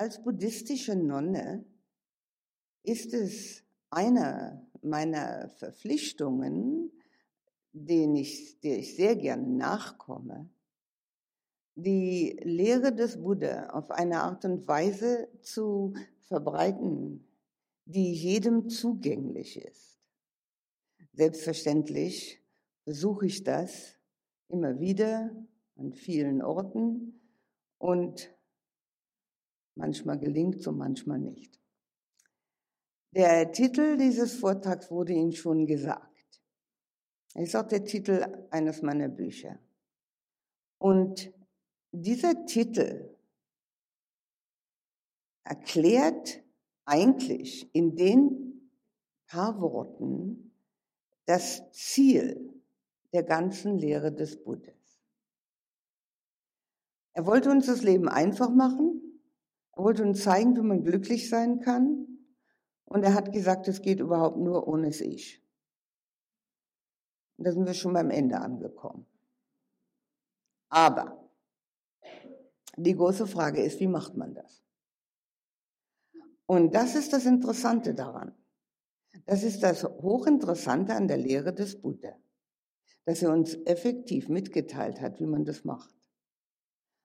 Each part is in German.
Als buddhistische Nonne ist es eine meiner Verpflichtungen, den ich, der ich sehr gerne nachkomme, die Lehre des Buddha auf eine Art und Weise zu verbreiten, die jedem zugänglich ist. Selbstverständlich versuche ich das immer wieder an vielen Orten und Manchmal gelingt und manchmal nicht. Der Titel dieses Vortrags wurde Ihnen schon gesagt. Es ist auch der Titel eines meiner Bücher. Und dieser Titel erklärt eigentlich in den paar Worten das Ziel der ganzen Lehre des Buddhas. Er wollte uns das Leben einfach machen er wollte uns zeigen, wie man glücklich sein kann. Und er hat gesagt, es geht überhaupt nur ohne das Ich. Und da sind wir schon beim Ende angekommen. Aber die große Frage ist, wie macht man das? Und das ist das Interessante daran. Das ist das Hochinteressante an der Lehre des Buddha, dass er uns effektiv mitgeteilt hat, wie man das macht.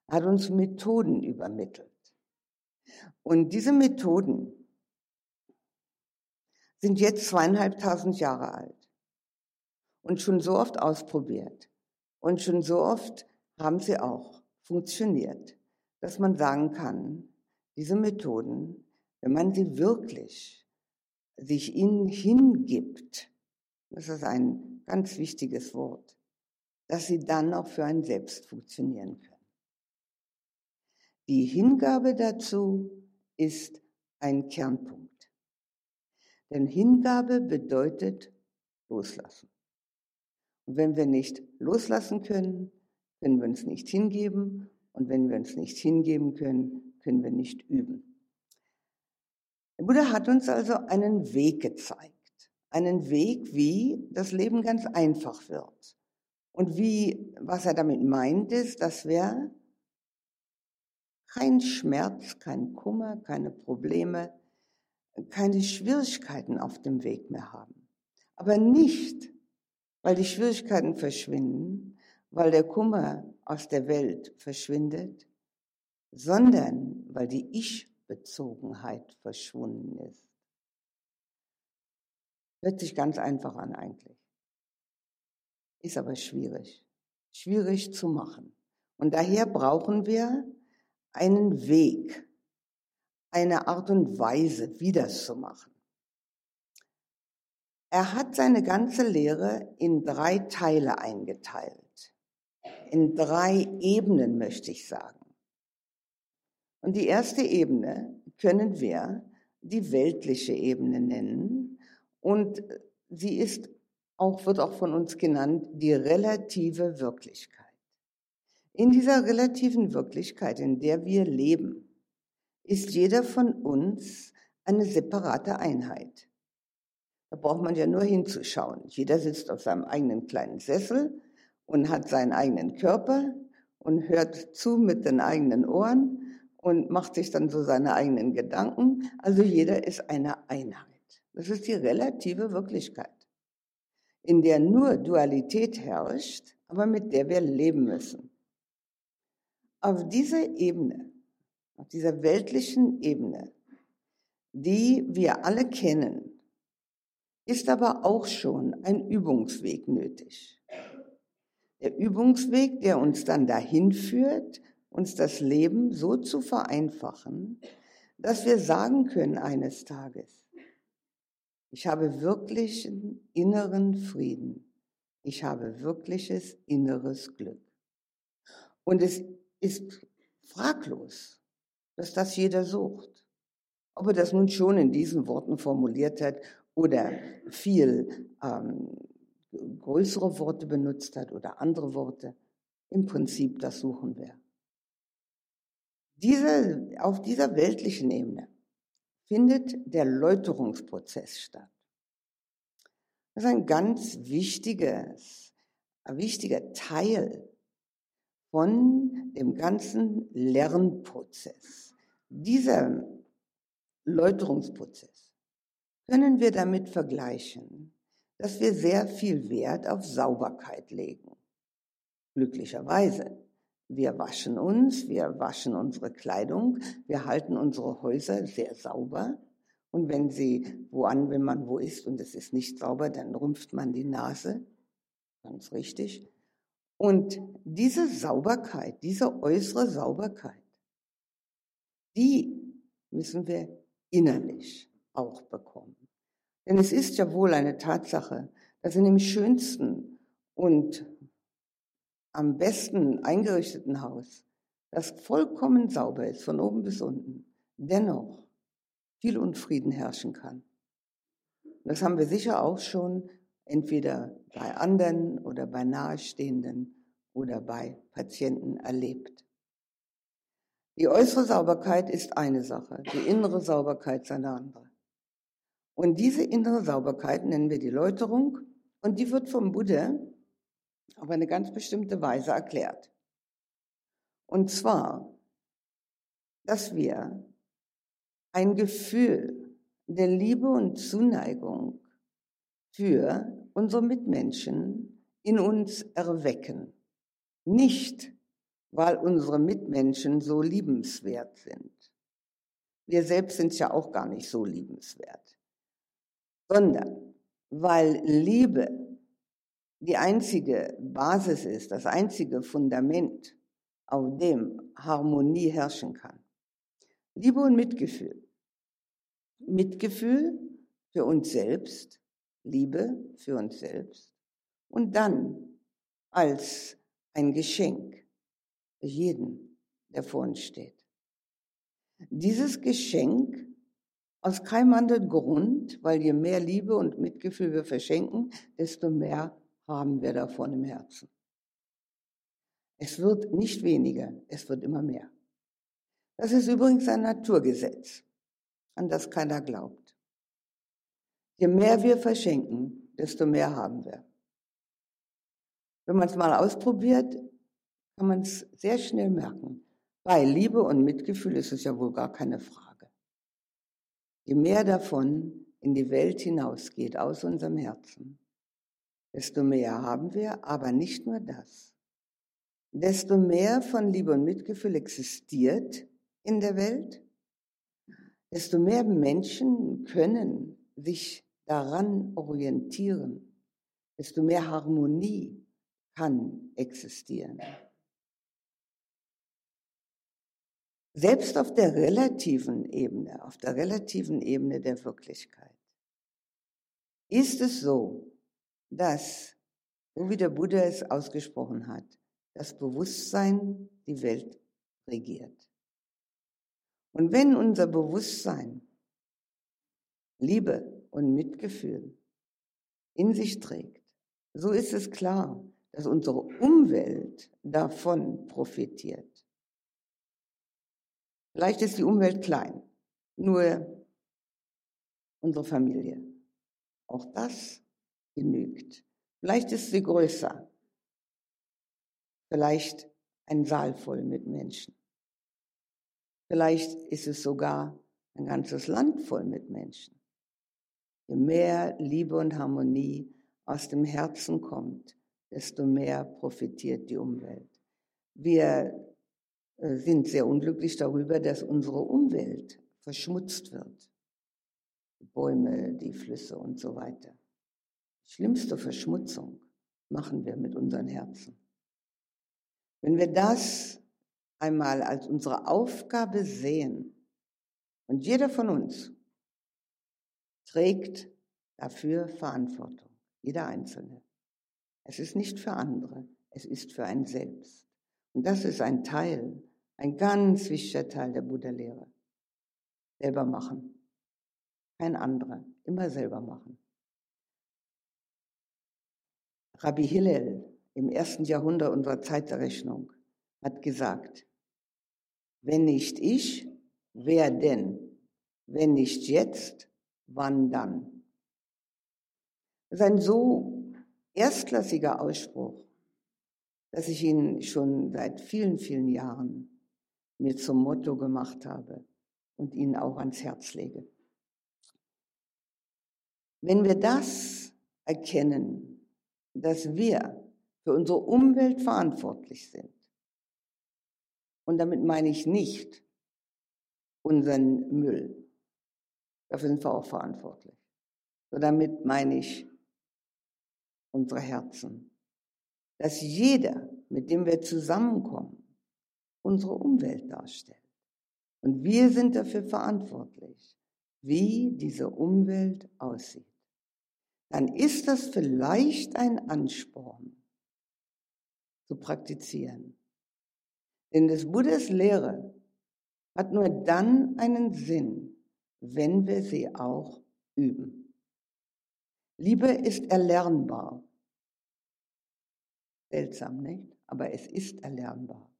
Er hat uns Methoden übermittelt. Und diese Methoden sind jetzt zweieinhalbtausend Jahre alt und schon so oft ausprobiert und schon so oft haben sie auch funktioniert, dass man sagen kann, diese Methoden, wenn man sie wirklich sich ihnen hingibt, das ist ein ganz wichtiges Wort, dass sie dann auch für einen selbst funktionieren können. Die Hingabe dazu ist ein Kernpunkt. Denn Hingabe bedeutet loslassen. Und wenn wir nicht loslassen können, können wir uns nicht hingeben. Und wenn wir uns nicht hingeben können, können wir nicht üben. Der Buddha hat uns also einen Weg gezeigt. Einen Weg, wie das Leben ganz einfach wird. Und wie, was er damit meint, ist, dass wir kein Schmerz, kein Kummer, keine Probleme, keine Schwierigkeiten auf dem Weg mehr haben. Aber nicht, weil die Schwierigkeiten verschwinden, weil der Kummer aus der Welt verschwindet, sondern weil die Ich-Bezogenheit verschwunden ist. Hört sich ganz einfach an eigentlich. Ist aber schwierig. Schwierig zu machen. Und daher brauchen wir einen Weg, eine Art und Weise, wie das zu machen. Er hat seine ganze Lehre in drei Teile eingeteilt. In drei Ebenen, möchte ich sagen. Und die erste Ebene können wir die weltliche Ebene nennen. Und sie ist auch, wird auch von uns genannt, die relative Wirklichkeit. In dieser relativen Wirklichkeit, in der wir leben, ist jeder von uns eine separate Einheit. Da braucht man ja nur hinzuschauen. Jeder sitzt auf seinem eigenen kleinen Sessel und hat seinen eigenen Körper und hört zu mit den eigenen Ohren und macht sich dann so seine eigenen Gedanken. Also jeder ist eine Einheit. Das ist die relative Wirklichkeit, in der nur Dualität herrscht, aber mit der wir leben müssen. Auf dieser Ebene, auf dieser weltlichen Ebene, die wir alle kennen, ist aber auch schon ein Übungsweg nötig. Der Übungsweg, der uns dann dahin führt, uns das Leben so zu vereinfachen, dass wir sagen können eines Tages, ich habe wirklichen inneren Frieden. Ich habe wirkliches inneres Glück. Und es ist fraglos, dass das jeder sucht. Ob er das nun schon in diesen Worten formuliert hat oder viel ähm, größere Worte benutzt hat oder andere Worte, im Prinzip das suchen wir. Diese, auf dieser weltlichen Ebene findet der Läuterungsprozess statt. Das ist ein ganz wichtiges, ein wichtiger Teil von dem ganzen Lernprozess, Dieser Läuterungsprozess können wir damit vergleichen, dass wir sehr viel Wert auf Sauberkeit legen. Glücklicherweise. Wir waschen uns, wir waschen unsere Kleidung, wir halten unsere Häuser sehr sauber. Und wenn sie wo an, wenn man wo ist und es ist nicht sauber, dann rümpft man die Nase. Ganz richtig. Und diese Sauberkeit, diese äußere Sauberkeit, die müssen wir innerlich auch bekommen. Denn es ist ja wohl eine Tatsache, dass in dem schönsten und am besten eingerichteten Haus, das vollkommen sauber ist, von oben bis unten, dennoch viel Unfrieden herrschen kann. Das haben wir sicher auch schon entweder bei anderen oder bei Nahestehenden oder bei Patienten erlebt. Die äußere Sauberkeit ist eine Sache, die innere Sauberkeit ist eine andere. Und diese innere Sauberkeit nennen wir die Läuterung und die wird vom Buddha auf eine ganz bestimmte Weise erklärt. Und zwar, dass wir ein Gefühl der Liebe und Zuneigung für unsere Mitmenschen in uns erwecken. Nicht, weil unsere Mitmenschen so liebenswert sind. Wir selbst sind ja auch gar nicht so liebenswert, sondern weil Liebe die einzige Basis ist, das einzige Fundament, auf dem Harmonie herrschen kann. Liebe und Mitgefühl. Mitgefühl für uns selbst, Liebe für uns selbst und dann als ein Geschenk für jeden, der vor uns steht. Dieses Geschenk aus keinem anderen Grund, weil je mehr Liebe und Mitgefühl wir verschenken, desto mehr haben wir davon im Herzen. Es wird nicht weniger, es wird immer mehr. Das ist übrigens ein Naturgesetz, an das keiner glaubt. Je mehr wir verschenken, desto mehr haben wir. Wenn man es mal ausprobiert, kann man es sehr schnell merken. Bei Liebe und Mitgefühl ist es ja wohl gar keine Frage. Je mehr davon in die Welt hinausgeht aus unserem Herzen, desto mehr haben wir, aber nicht nur das. Desto mehr von Liebe und Mitgefühl existiert in der Welt, desto mehr Menschen können sich daran orientieren, desto mehr Harmonie kann existieren. Selbst auf der relativen Ebene, auf der relativen Ebene der Wirklichkeit, ist es so, dass, so wie der Buddha es ausgesprochen hat, das Bewusstsein die Welt regiert. Und wenn unser Bewusstsein Liebe und Mitgefühl in sich trägt, so ist es klar, dass unsere Umwelt davon profitiert. Vielleicht ist die Umwelt klein, nur unsere Familie. Auch das genügt. Vielleicht ist sie größer. Vielleicht ein Saal voll mit Menschen. Vielleicht ist es sogar ein ganzes Land voll mit Menschen. Je mehr Liebe und Harmonie aus dem Herzen kommt, desto mehr profitiert die Umwelt. Wir äh, sind sehr unglücklich darüber, dass unsere Umwelt verschmutzt wird. Die Bäume, die Flüsse und so weiter. Schlimmste Verschmutzung machen wir mit unseren Herzen. Wenn wir das einmal als unsere Aufgabe sehen, und jeder von uns trägt dafür Verantwortung, jeder Einzelne. Es ist nicht für andere, es ist für ein Selbst. Und das ist ein Teil, ein ganz wichtiger Teil der Buddha-Lehre. Selber machen. Kein anderer, immer selber machen. Rabbi Hillel im ersten Jahrhundert unserer Zeitrechnung hat gesagt, wenn nicht ich, wer denn? Wenn nicht jetzt, wann dann? Das ist ein so erstklassiger Ausspruch, dass ich ihn schon seit vielen, vielen Jahren mir zum Motto gemacht habe. und Ihnen auch ans Herz lege. Wenn wir das erkennen, dass wir für unsere Umwelt verantwortlich sind, und damit meine ich nicht unseren Müll, dafür sind wir auch verantwortlich, so damit meine ich unsere Herzen, dass jeder, mit dem wir zusammenkommen, unsere Umwelt darstellt. Und wir sind dafür verantwortlich, wie diese Umwelt aussieht. Dann ist das vielleicht ein Ansporn zu praktizieren. Denn des Buddhas Lehre hat nur dann einen Sinn, wenn wir sie auch üben. Liebe ist erlernbar. Seltsam, nicht? Aber es ist erlernbar.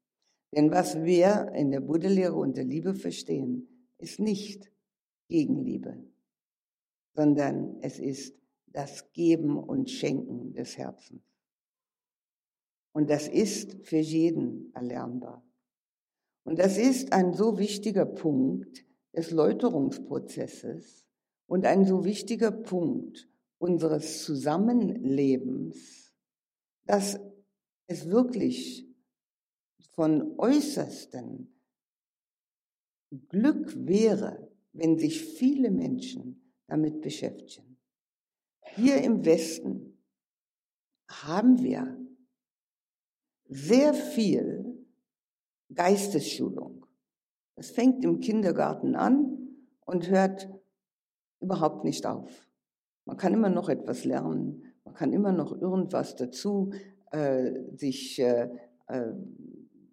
Denn was wir in der Buddha-Lehre unter Liebe verstehen, ist nicht Gegenliebe, sondern es ist das Geben und Schenken des Herzens. Und das ist für jeden erlernbar. Und das ist ein so wichtiger Punkt des Läuterungsprozesses und ein so wichtiger Punkt unseres Zusammenlebens, dass es wirklich von äußersten Glück wäre, wenn sich viele Menschen damit beschäftigen. Hier im Westen haben wir sehr viel Geistesschulung. Es fängt im Kindergarten an und hört überhaupt nicht auf. Man kann immer noch etwas lernen, man kann immer noch irgendwas dazu äh, sich äh, äh,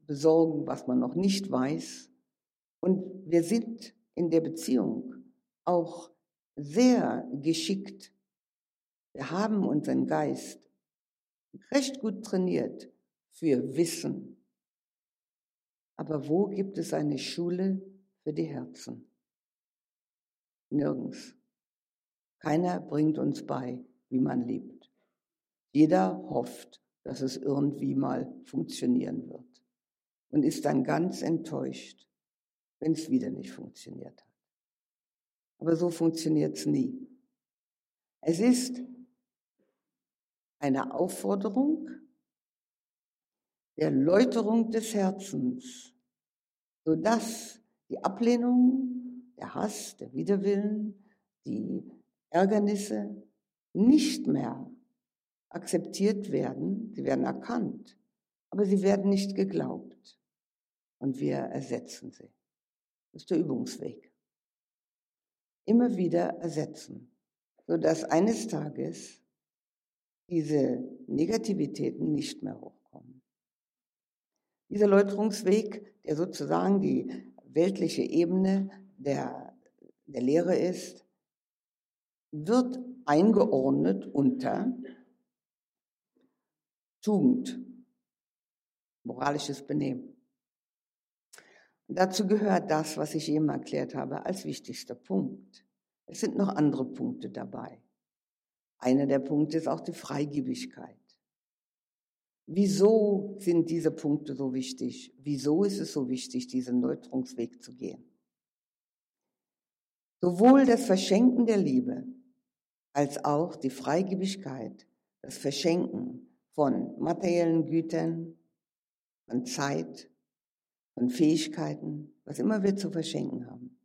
besorgen, was man noch nicht weiß. Und wir sind in der Beziehung auch sehr geschickt. Wir haben unseren Geist recht gut trainiert für Wissen. Aber wo gibt es eine Schule für die Herzen? Nirgends. Keiner bringt uns bei, wie man liebt. Jeder hofft, dass es irgendwie mal funktionieren wird und ist dann ganz enttäuscht, wenn es wieder nicht funktioniert hat. Aber so funktioniert es nie. Es ist eine Aufforderung der Läuterung des Herzens, sodass die Ablehnung, der Hass, der Widerwillen, die Ärgernisse nicht mehr akzeptiert werden, sie werden erkannt, aber sie werden nicht geglaubt. Und wir ersetzen sie. Das ist der Übungsweg. Immer wieder ersetzen, sodass eines Tages diese Negativitäten nicht mehr hochkommen. Dieser Läuterungsweg, der sozusagen die weltliche Ebene der, der Lehre ist, wird eingeordnet unter Tugend, moralisches Benehmen. Dazu gehört das, was ich eben erklärt habe, als wichtigster Punkt. Es sind noch andere Punkte dabei. Einer der Punkte ist auch die Freigebigkeit. Wieso sind diese Punkte so wichtig? Wieso ist es so wichtig, diesen Läuterungsweg zu gehen? Sowohl das Verschenken der Liebe als auch die Freigebigkeit, das Verschenken von materiellen Gütern, von Zeit, von Fähigkeiten, was immer wir zu verschenken haben,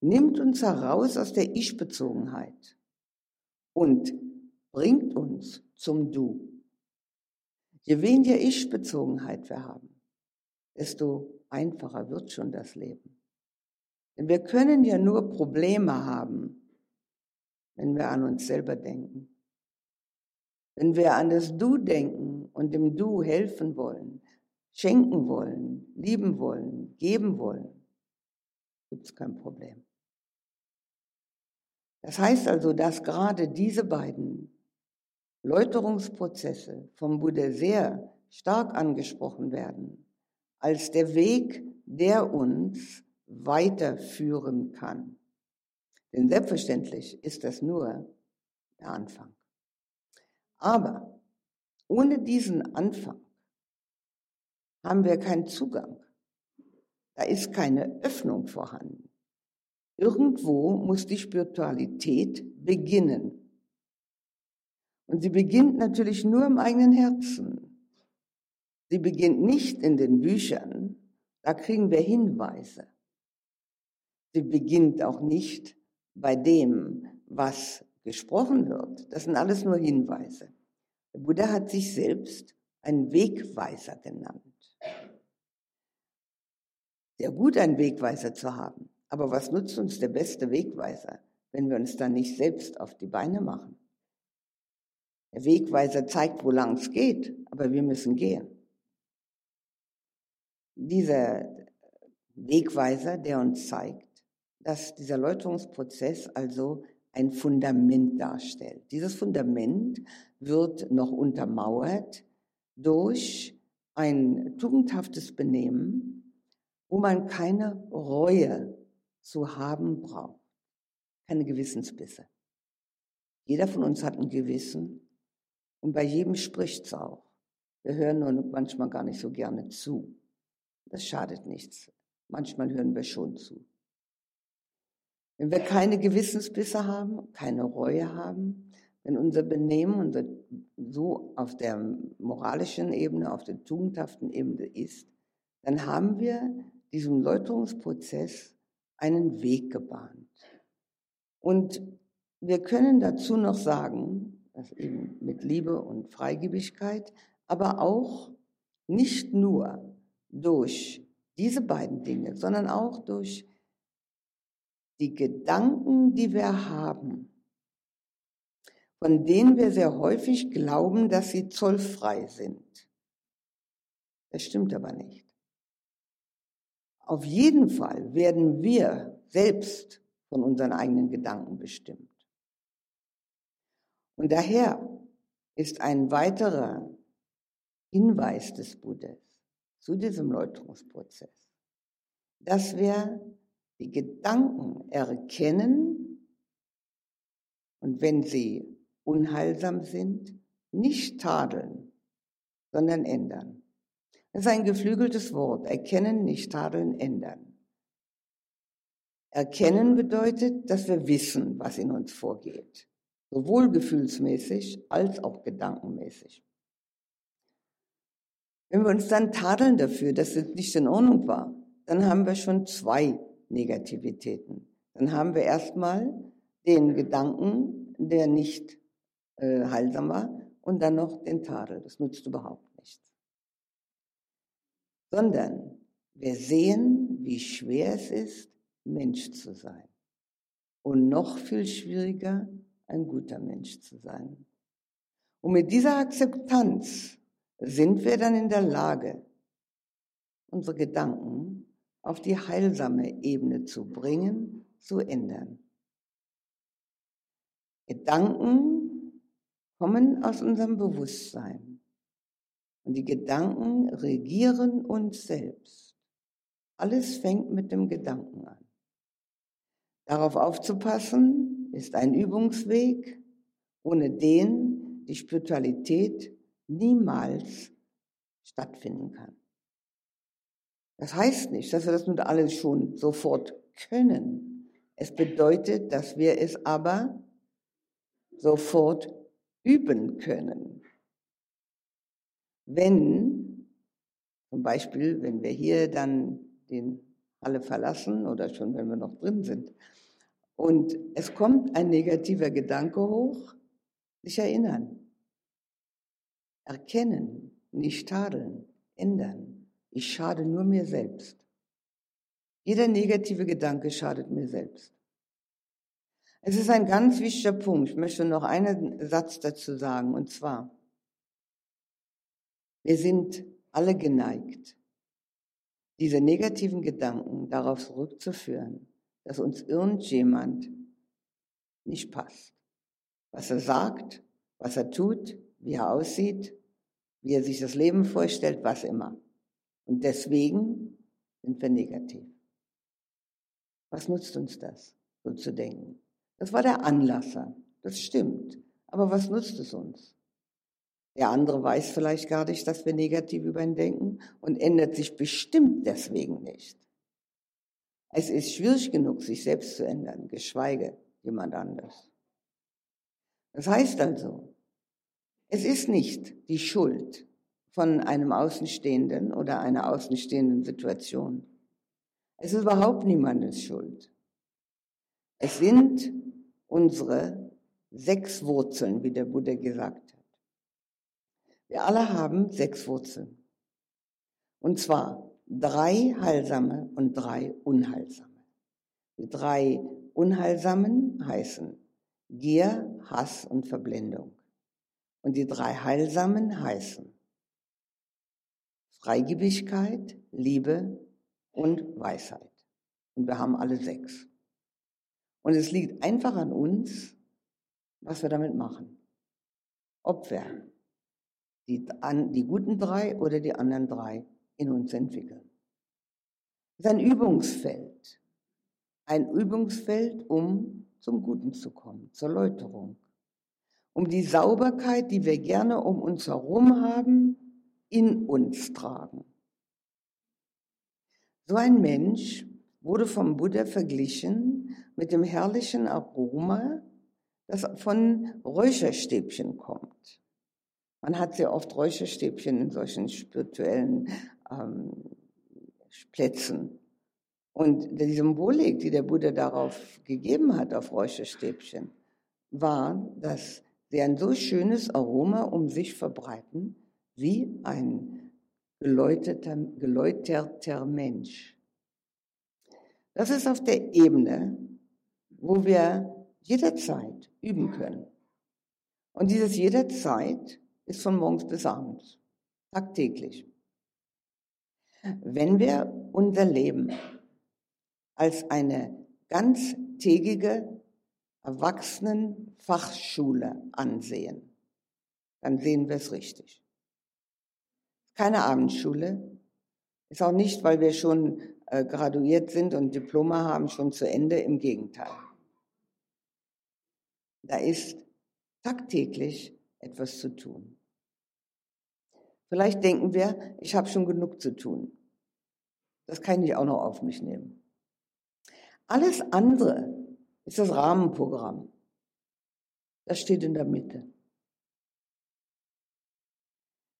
nimmt uns heraus aus der Ich-Bezogenheit und bringt uns zum Du. Je weniger Ich-Bezogenheit wir haben, desto einfacher wird schon das Leben. Denn wir können ja nur Probleme haben, wenn wir an uns selber denken. Wenn wir an das Du denken und dem Du helfen wollen, schenken wollen, lieben wollen, geben wollen, gibt es kein Problem. Das heißt also, dass gerade diese beiden Läuterungsprozesse vom Buddha sehr stark angesprochen werden, als der Weg, der uns weiterführen kann. Denn selbstverständlich ist das nur der Anfang. Aber ohne diesen Anfang haben wir keinen Zugang. Da ist keine Öffnung vorhanden. Irgendwo muss die Spiritualität beginnen. Und sie beginnt natürlich nur im eigenen Herzen. Sie beginnt nicht in den Büchern, da kriegen wir Hinweise. Sie beginnt auch nicht bei dem, was gesprochen wird. Das sind alles nur Hinweise. Der Buddha hat sich selbst einen Wegweiser genannt. Sehr gut, einen Wegweiser zu haben. Aber was nutzt uns der beste Wegweiser, wenn wir uns dann nicht selbst auf die Beine machen? Der Wegweiser zeigt, wo lang es geht, aber wir müssen gehen. Dieser Wegweiser, der uns zeigt, dass dieser Läuterungsprozess also ein Fundament darstellt. Dieses Fundament wird noch untermauert durch ein tugendhaftes Benehmen, wo man keine Reue zu haben braucht, keine Gewissensbisse. Jeder von uns hat ein Gewissen und bei jedem spricht es auch. Wir hören nur manchmal gar nicht so gerne zu. Das schadet nichts. Manchmal hören wir schon zu. Wenn wir keine Gewissensbisse haben, keine Reue haben, wenn unser Benehmen unser, so auf der moralischen Ebene, auf der tugendhaften Ebene ist, dann haben wir diesem Läuterungsprozess einen Weg gebahnt. Und wir können dazu noch sagen, dass eben mit Liebe und Freigebigkeit, aber auch nicht nur durch diese beiden Dinge, sondern auch durch die Gedanken, die wir haben, von denen wir sehr häufig glauben, dass sie zollfrei sind. Das stimmt aber nicht. Auf jeden Fall werden wir selbst von unseren eigenen Gedanken bestimmt. Und daher ist ein weiterer Hinweis des Buddhas zu diesem Läuterungsprozess, dass wir die Gedanken erkennen und wenn sie unheilsam sind, nicht tadeln, sondern ändern. Das ist ein geflügeltes Wort. Erkennen, nicht tadeln, ändern. Erkennen bedeutet, dass wir wissen, was in uns vorgeht. Sowohl gefühlsmäßig als auch gedankenmäßig. Wenn wir uns dann tadeln dafür, dass es nicht in Ordnung war, dann haben wir schon zwei Negativitäten. Dann haben wir erstmal den Gedanken, der nicht äh, heilsam war, und dann noch den Tadel. Das nutzt überhaupt nichts. Sondern wir sehen, wie schwer es ist, Mensch zu sein. Und noch viel schwieriger, ein guter Mensch zu sein. Und mit dieser Akzeptanz sind wir dann in der Lage, unsere Gedanken auf die heilsame Ebene zu bringen, zu ändern. Gedanken kommen aus unserem Bewusstsein und die Gedanken regieren uns selbst. Alles fängt mit dem Gedanken an. Darauf aufzupassen ist ein Übungsweg, ohne den die Spiritualität niemals stattfinden kann. Das heißt nicht, dass wir das nun alles schon sofort können. Es bedeutet, dass wir es aber sofort üben können. Wenn, zum Beispiel, wenn wir hier dann den Halle verlassen oder schon wenn wir noch drin sind und es kommt ein negativer Gedanke hoch, sich erinnern, erkennen, nicht tadeln, ändern. Ich schade nur mir selbst. Jeder negative Gedanke schadet mir selbst. Es ist ein ganz wichtiger Punkt. Ich möchte noch einen Satz dazu sagen, und zwar, wir sind alle geneigt, diese negativen Gedanken darauf zurückzuführen, dass uns irgendjemand nicht passt. Was er sagt, was er tut, wie er aussieht, wie er sich das Leben vorstellt, was immer. Und deswegen sind wir negativ. Was nutzt uns das, so zu denken? Das war der Anlasser. Das stimmt. Aber was nutzt es uns? Der andere weiß vielleicht gar nicht, dass wir negativ über ihn denken und ändert sich bestimmt deswegen nicht. Es ist schwierig genug, sich selbst zu ändern, geschweige jemand anders. Das heißt also, es ist nicht die Schuld von einem Außenstehenden oder einer außenstehenden Situation. Es ist überhaupt niemandes Schuld. Es sind unsere sechs Wurzeln, wie der Buddha gesagt hat. Wir alle haben sechs Wurzeln. Und zwar drei heilsame und drei unheilsame. Die drei unheilsamen heißen Gier, Hass und Verblendung. Und die drei heilsamen heißen Freigebigkeit, Liebe und Weisheit. Und wir haben alle sechs. Und es liegt einfach an uns, was wir damit machen. Ob wir die, an, die guten drei oder die anderen drei in uns entwickeln. Das ist ein Übungsfeld. Ein Übungsfeld, um zum Guten zu kommen, zur Läuterung. Um die Sauberkeit, die wir gerne um uns herum haben, in uns tragen. So ein Mensch wurde vom Buddha verglichen mit dem herrlichen Aroma, das von Räucherstäbchen kommt. Man hat sehr oft Räucherstäbchen in solchen spirituellen ähm, Plätzen. Und die Symbolik, die der Buddha darauf gegeben hat, auf Räucherstäbchen, war, dass sie ein so schönes Aroma um sich verbreiten, wie ein geläuterter, geläuterter Mensch. Das ist auf der Ebene, wo wir jederzeit üben können. Und dieses jederzeit ist von morgens bis abends, tagtäglich. Wenn wir unser Leben als eine ganztägige Erwachsenenfachschule ansehen, dann sehen wir es richtig. Keine Abendschule, ist auch nicht, weil wir schon äh, graduiert sind und Diplome haben, schon zu Ende, im Gegenteil. Da ist tagtäglich etwas zu tun. Vielleicht denken wir, ich habe schon genug zu tun. Das kann ich auch noch auf mich nehmen. Alles andere ist das Rahmenprogramm. Das steht in der Mitte.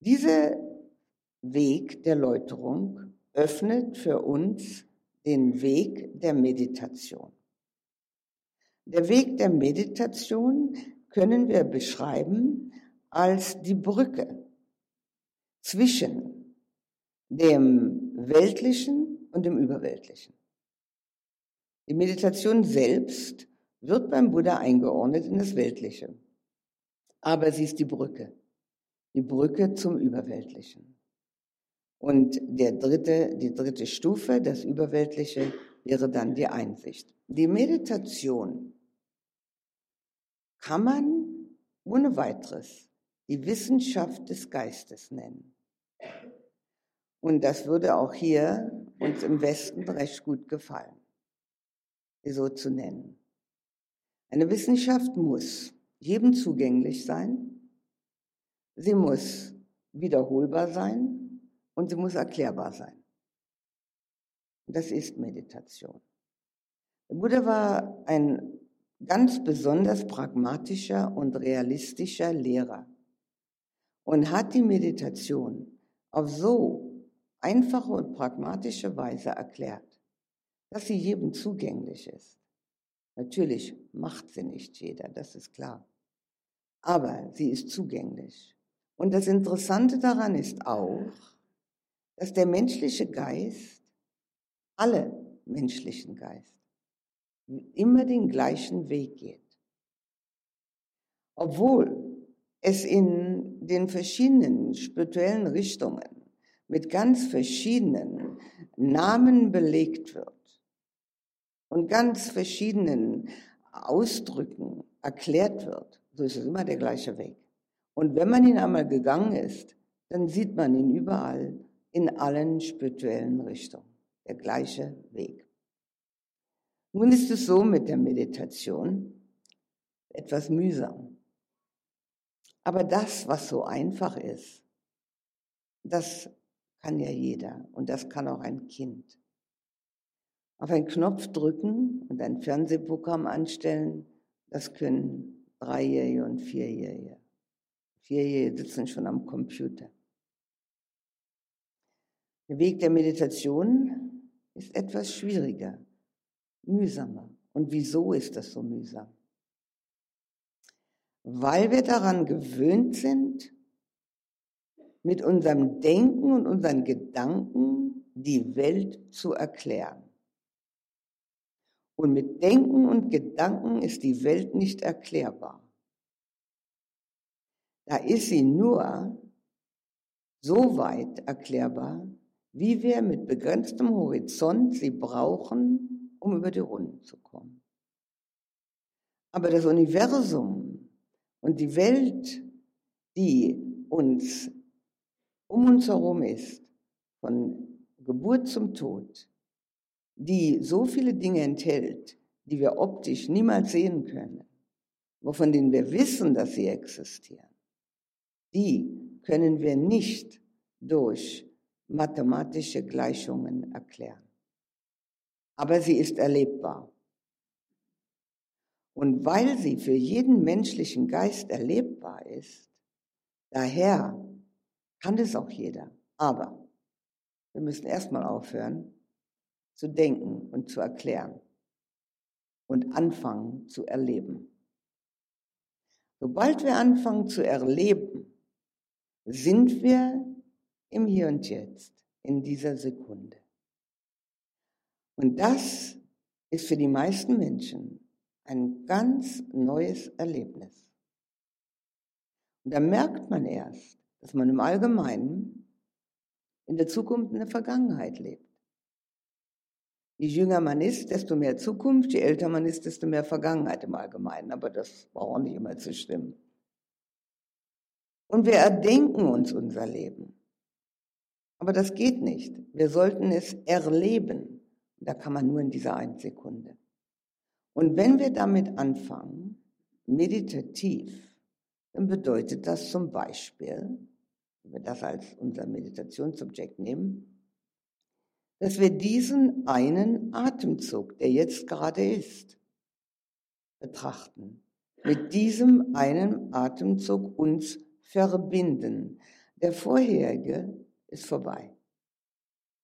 Dieser Weg der Läuterung öffnet für uns den Weg der Meditation. Der Weg der Meditation können wir beschreiben als die Brücke zwischen dem Weltlichen und dem Überweltlichen. Die Meditation selbst wird beim Buddha eingeordnet in das Weltliche. Aber sie ist die Brücke. Die Brücke zum Überweltlichen. Und der dritte, die dritte Stufe, das Überweltliche, wäre dann die Einsicht. Die Meditation kann man ohne weiteres die Wissenschaft des Geistes nennen. Und das würde auch hier uns im Westen recht gut gefallen, sie so zu nennen. Eine Wissenschaft muss jedem zugänglich sein, sie muss wiederholbar sein und sie muss erklärbar sein. Das ist Meditation. Der Buddha war ein ganz besonders pragmatischer und realistischer Lehrer und hat die Meditation auf so einfache und pragmatische Weise erklärt, dass sie jedem zugänglich ist. Natürlich macht sie nicht jeder, das ist klar. Aber sie ist zugänglich. Und das Interessante daran ist auch, dass der menschliche Geist, alle menschlichen Geist, immer den gleichen Weg geht. Obwohl es in den verschiedenen spirituellen Richtungen mit ganz verschiedenen Namen belegt wird und ganz verschiedenen Ausdrücken erklärt wird, so ist es immer der gleiche Weg. Und wenn man ihn einmal gegangen ist, dann sieht man ihn überall in allen spirituellen Richtungen. Der gleiche Weg. Nun ist es so mit der Meditation etwas mühsam. Aber das, was so einfach ist, das kann ja jeder und das kann auch ein Kind. Auf einen Knopf drücken und ein Fernsehprogramm anstellen, das können Dreijährige und Vierjährige. Vierjährige sitzen schon am Computer. Der Weg der Meditation ist etwas schwieriger, mühsamer. Und wieso ist das so mühsam? Weil wir daran gewöhnt sind, mit unserem Denken und unseren Gedanken die Welt zu erklären. Und mit Denken und Gedanken ist die Welt nicht erklärbar. Da ist sie nur so weit erklärbar, wie wir mit begrenztem Horizont sie brauchen, um über die Runden zu kommen. Aber das Universum und die Welt, die uns um uns herum ist, von Geburt zum Tod, die so viele Dinge enthält, die wir optisch niemals sehen können, wovon denen wir wissen, dass sie existieren, die können wir nicht durch mathematische Gleichungen erklären. Aber sie ist erlebbar. Und weil sie für jeden menschlichen Geist erlebbar ist, daher kann es auch jeder. Aber wir müssen erstmal aufhören zu denken und zu erklären und anfangen zu erleben. Sobald wir anfangen zu erleben, sind wir im Hier und Jetzt, in dieser Sekunde. Und das ist für die meisten Menschen ein ganz neues Erlebnis. Und da merkt man erst, dass man im Allgemeinen in der Zukunft in der Vergangenheit lebt. Je jünger man ist, desto mehr Zukunft, je älter man ist, desto mehr Vergangenheit im Allgemeinen. Aber das braucht auch nicht immer zu stimmen. Und wir erdenken uns unser Leben. Aber das geht nicht. Wir sollten es erleben. Da kann man nur in dieser einen Sekunde. Und wenn wir damit anfangen, meditativ, dann bedeutet das zum Beispiel, wenn wir das als unser Meditationssubjekt nehmen, dass wir diesen einen Atemzug, der jetzt gerade ist, betrachten. Mit diesem einen Atemzug uns verbinden. Der vorherige ist vorbei.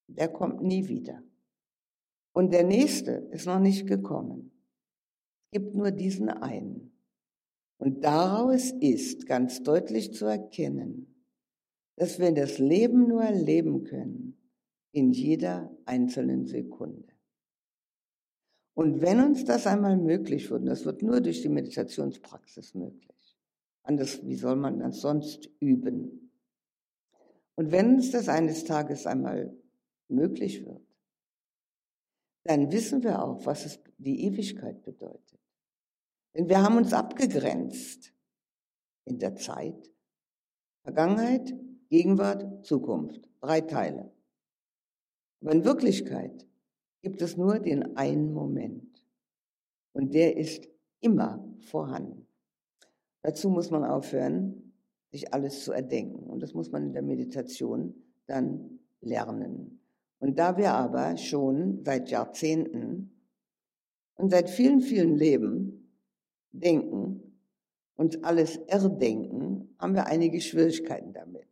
Der kommt nie wieder. Und der nächste ist noch nicht gekommen. Gibt nur diesen einen. Und daraus ist ganz deutlich zu erkennen, dass wir das Leben nur leben können in jeder einzelnen Sekunde. Und wenn uns das einmal möglich wird, und das wird nur durch die Meditationspraxis möglich, anders, wie soll man das sonst üben? Und wenn uns das eines Tages einmal möglich wird, dann wissen wir auch, was es die Ewigkeit bedeutet. Denn wir haben uns abgegrenzt in der Zeit. Vergangenheit, Gegenwart, Zukunft. Drei Teile. Aber in Wirklichkeit gibt es nur den einen Moment. Und der ist immer vorhanden. Dazu muss man aufhören, sich alles zu erdenken. Und das muss man in der Meditation dann lernen. Und da wir aber schon seit Jahrzehnten und seit vielen, vielen Leben denken und alles erdenken, haben wir einige Schwierigkeiten damit.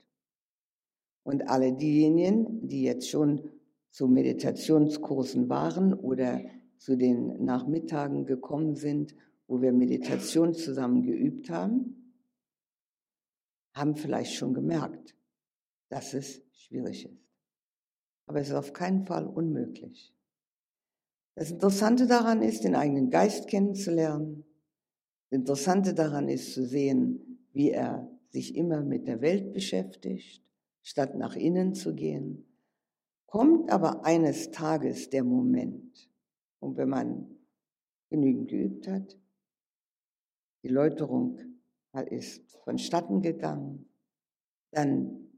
Und alle diejenigen, die jetzt schon zu Meditationskursen waren oder zu den Nachmittagen gekommen sind, wo wir Meditation zusammen geübt haben, haben vielleicht schon gemerkt, dass es schwierig ist. Aber es ist auf keinen Fall unmöglich. Das Interessante daran ist, den eigenen Geist kennenzulernen. Das Interessante daran ist zu sehen, wie er sich immer mit der Welt beschäftigt, statt nach innen zu gehen. Kommt aber eines Tages der Moment, und wenn man genügend geübt hat, die Läuterung ist vonstatten gegangen, dann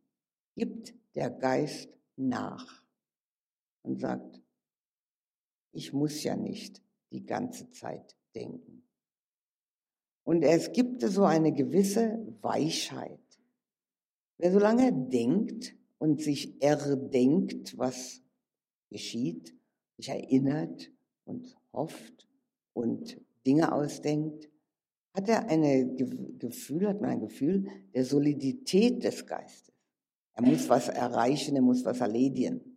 gibt der Geist nach und sagt, ich muss ja nicht die ganze Zeit denken. Und es gibt so eine gewisse Weichheit. Wer so lange denkt und sich erdenkt, was geschieht, sich erinnert und hofft und Dinge ausdenkt, hat er ein Gefühl, hat man ein Gefühl der Solidität des Geistes. Er muss was erreichen, er muss was erledigen.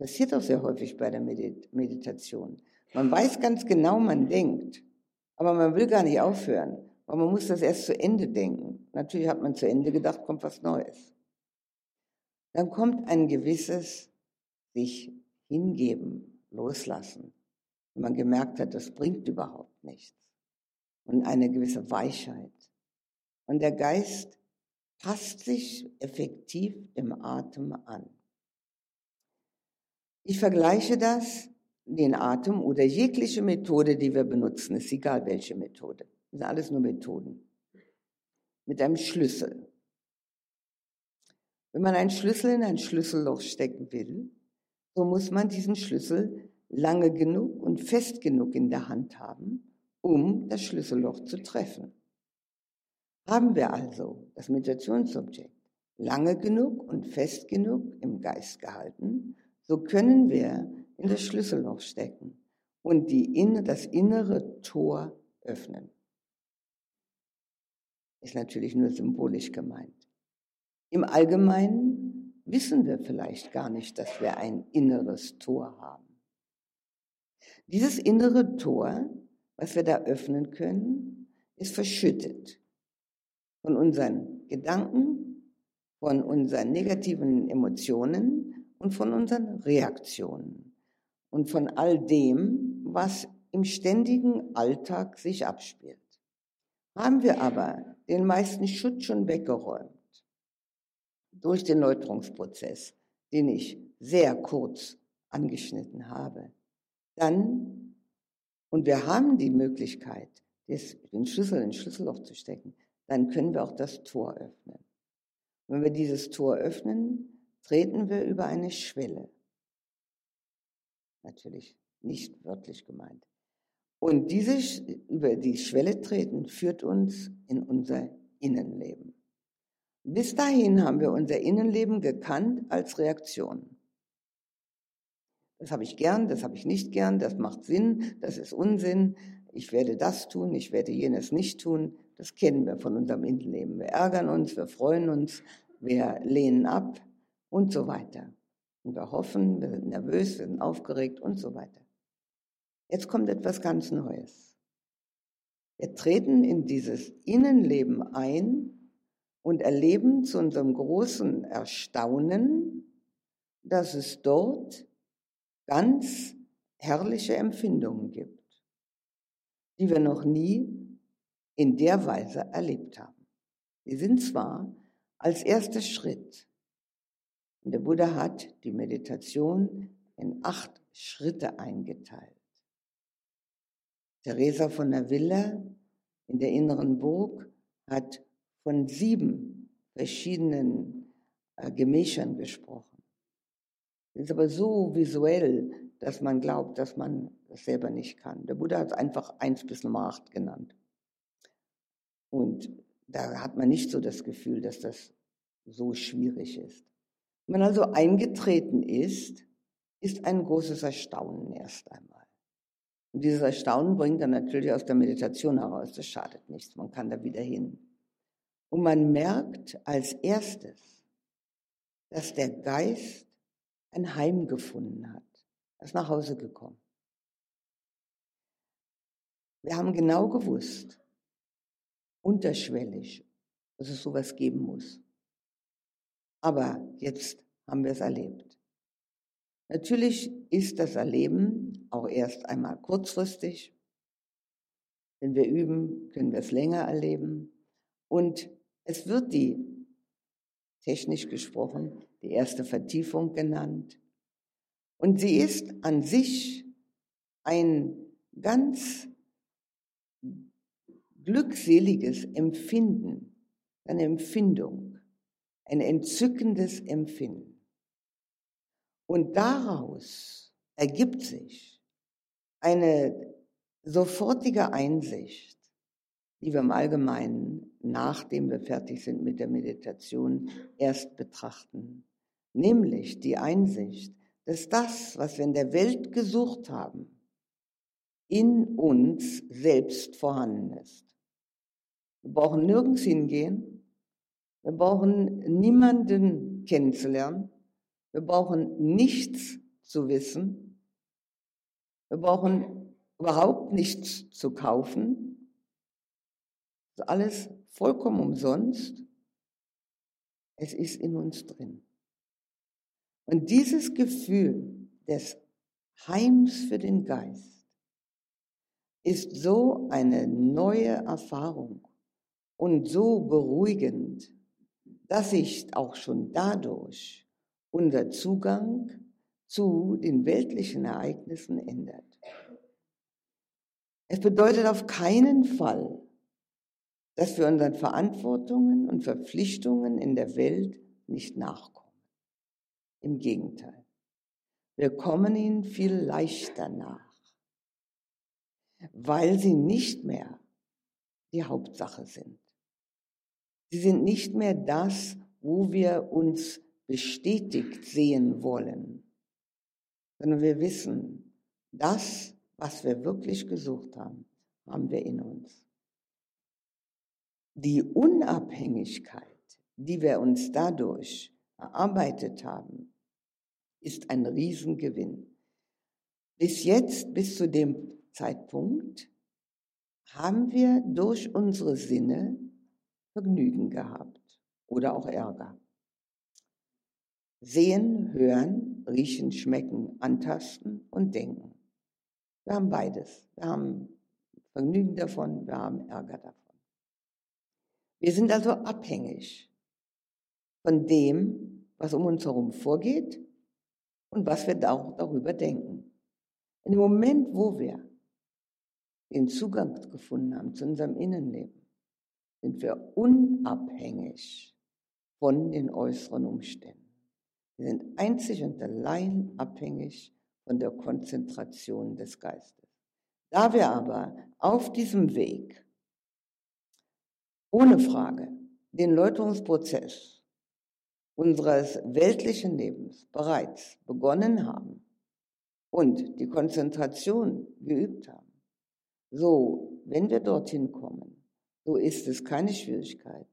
Passiert auch sehr häufig bei der Meditation. Man weiß ganz genau, man denkt, aber man will gar nicht aufhören, weil man muss das erst zu Ende denken. Natürlich hat man zu Ende gedacht, kommt was Neues. Dann kommt ein gewisses sich hingeben, loslassen. Wenn man gemerkt hat, das bringt überhaupt nichts. Und eine gewisse Weichheit. Und der Geist passt sich effektiv dem Atem an. Ich vergleiche das, den Atem oder jegliche Methode, die wir benutzen, ist egal welche Methode. Sind alles nur Methoden. Mit einem Schlüssel. Wenn man einen Schlüssel in ein Schlüsselloch stecken will, so muss man diesen Schlüssel lange genug und fest genug in der Hand haben, um das Schlüsselloch zu treffen. Haben wir also das Meditationsobjekt lange genug und fest genug im Geist gehalten, so können wir in das Schlüsselloch stecken und die, das innere Tor öffnen. Ist natürlich nur symbolisch gemeint. Im Allgemeinen wissen wir vielleicht gar nicht, dass wir ein inneres Tor haben. Dieses innere Tor, was wir da öffnen können, ist verschüttet von unseren Gedanken, von unseren negativen Emotionen und von unseren Reaktionen und von all dem, was im ständigen Alltag sich abspielt. Haben wir aber den meisten Schutz schon weggeräumt durch den Läuterungsprozess, den ich sehr kurz angeschnitten habe, dann, und wir haben die Möglichkeit, den Schlüssel ins Schlüsselloch zu stecken, dann können wir auch das Tor öffnen. Wenn wir dieses Tor öffnen, treten wir über eine Schwelle. Natürlich nicht wörtlich gemeint. Und diese über die Schwelle treten führt uns in unser Innenleben. Bis dahin haben wir unser Innenleben gekannt als Reaktion. Das habe ich gern, das habe ich nicht gern, das macht Sinn, das ist Unsinn, ich werde das tun, ich werde jenes nicht tun. Das kennen wir von unserem Innenleben. Wir ärgern uns, wir freuen uns, wir lehnen ab und so weiter. Und wir hoffen, wir sind nervös, wir sind aufgeregt und so weiter. Jetzt kommt etwas ganz Neues. Wir treten in dieses Innenleben ein und erleben zu unserem großen Erstaunen, dass es dort ganz herrliche Empfindungen gibt die wir noch nie in der Weise erlebt haben. Sie sind zwar als erster Schritt, und der Buddha hat die Meditation in acht Schritte eingeteilt. Teresa von der Villa in der inneren Burg hat von sieben verschiedenen äh, Gemächern gesprochen. Das ist aber so visuell, dass man glaubt, dass man das selber nicht kann. Der Buddha hat es einfach eins bis Nummer acht genannt. Und da hat man nicht so das Gefühl, dass das so schwierig ist. Wenn man also eingetreten ist, ist ein großes Erstaunen erst einmal. Und dieses Erstaunen bringt dann natürlich aus der Meditation heraus. Das schadet nichts. Man kann da wieder hin. Und man merkt als erstes, dass der Geist ein Heim gefunden hat. Er ist nach Hause gekommen. Wir haben genau gewusst, unterschwellig, dass es sowas geben muss. Aber jetzt haben wir es erlebt. Natürlich ist das Erleben auch erst einmal kurzfristig. Wenn wir üben, können wir es länger erleben. Und es wird die, technisch gesprochen, die erste Vertiefung genannt. Und sie ist an sich ein ganz glückseliges Empfinden, eine Empfindung, ein entzückendes Empfinden. Und daraus ergibt sich eine sofortige Einsicht, die wir im Allgemeinen, nachdem wir fertig sind mit der Meditation, erst betrachten. Nämlich die Einsicht, dass das, was wir in der Welt gesucht haben, in uns selbst vorhanden ist. Wir brauchen nirgends hingehen. Wir brauchen niemanden kennenzulernen. Wir brauchen nichts zu wissen. Wir brauchen überhaupt nichts zu kaufen. Das ist alles vollkommen umsonst. Es ist in uns drin. Und dieses Gefühl des Heims für den Geist ist so eine neue Erfahrung und so beruhigend, dass sich auch schon dadurch unser Zugang zu den weltlichen Ereignissen ändert. Es bedeutet auf keinen Fall, dass wir unseren Verantwortungen und Verpflichtungen in der Welt nicht nachkommen. Im Gegenteil, wir kommen ihnen viel leichter nach, weil sie nicht mehr die Hauptsache sind. Sie sind nicht mehr das, wo wir uns bestätigt sehen wollen, sondern wir wissen, das, was wir wirklich gesucht haben, haben wir in uns. Die Unabhängigkeit, die wir uns dadurch erarbeitet haben, ist ein Riesengewinn. Bis jetzt, bis zu dem Zeitpunkt, haben wir durch unsere Sinne Vergnügen gehabt oder auch Ärger. Sehen, hören, riechen, schmecken, antasten und denken. Wir haben beides. Wir haben Vergnügen davon, wir haben Ärger davon. Wir sind also abhängig von dem, was um uns herum vorgeht und was wir darüber denken. In dem Moment, wo wir den Zugang gefunden haben zu unserem Innenleben, sind wir unabhängig von den äußeren Umständen. Wir sind einzig und allein abhängig von der Konzentration des Geistes. Da wir aber auf diesem Weg ohne Frage den Läuterungsprozess unseres weltlichen Lebens bereits begonnen haben und die Konzentration geübt haben, so, wenn wir dorthin kommen, so ist es keine Schwierigkeit,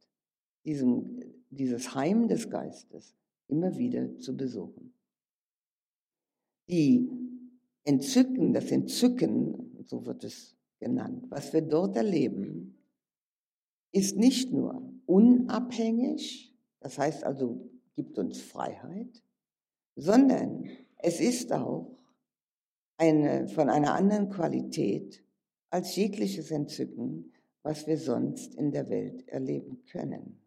diesem, dieses Heim des Geistes immer wieder zu besuchen. Die Entzücken, das Entzücken, so wird es genannt, was wir dort erleben, ist nicht nur unabhängig, das heißt also gibt uns Freiheit, sondern es ist auch eine, von einer anderen Qualität als jegliches Entzücken, was wir sonst in der Welt erleben können.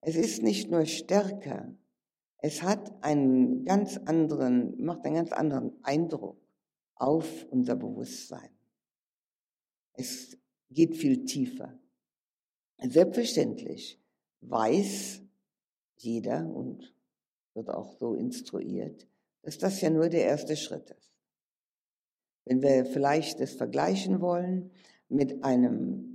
Es ist nicht nur stärker, es hat einen ganz anderen, macht einen ganz anderen Eindruck auf unser Bewusstsein. Es geht viel tiefer. Selbstverständlich weiß jeder und wird auch so instruiert, dass das ja nur der erste Schritt ist. Wenn wir vielleicht das vergleichen wollen mit einem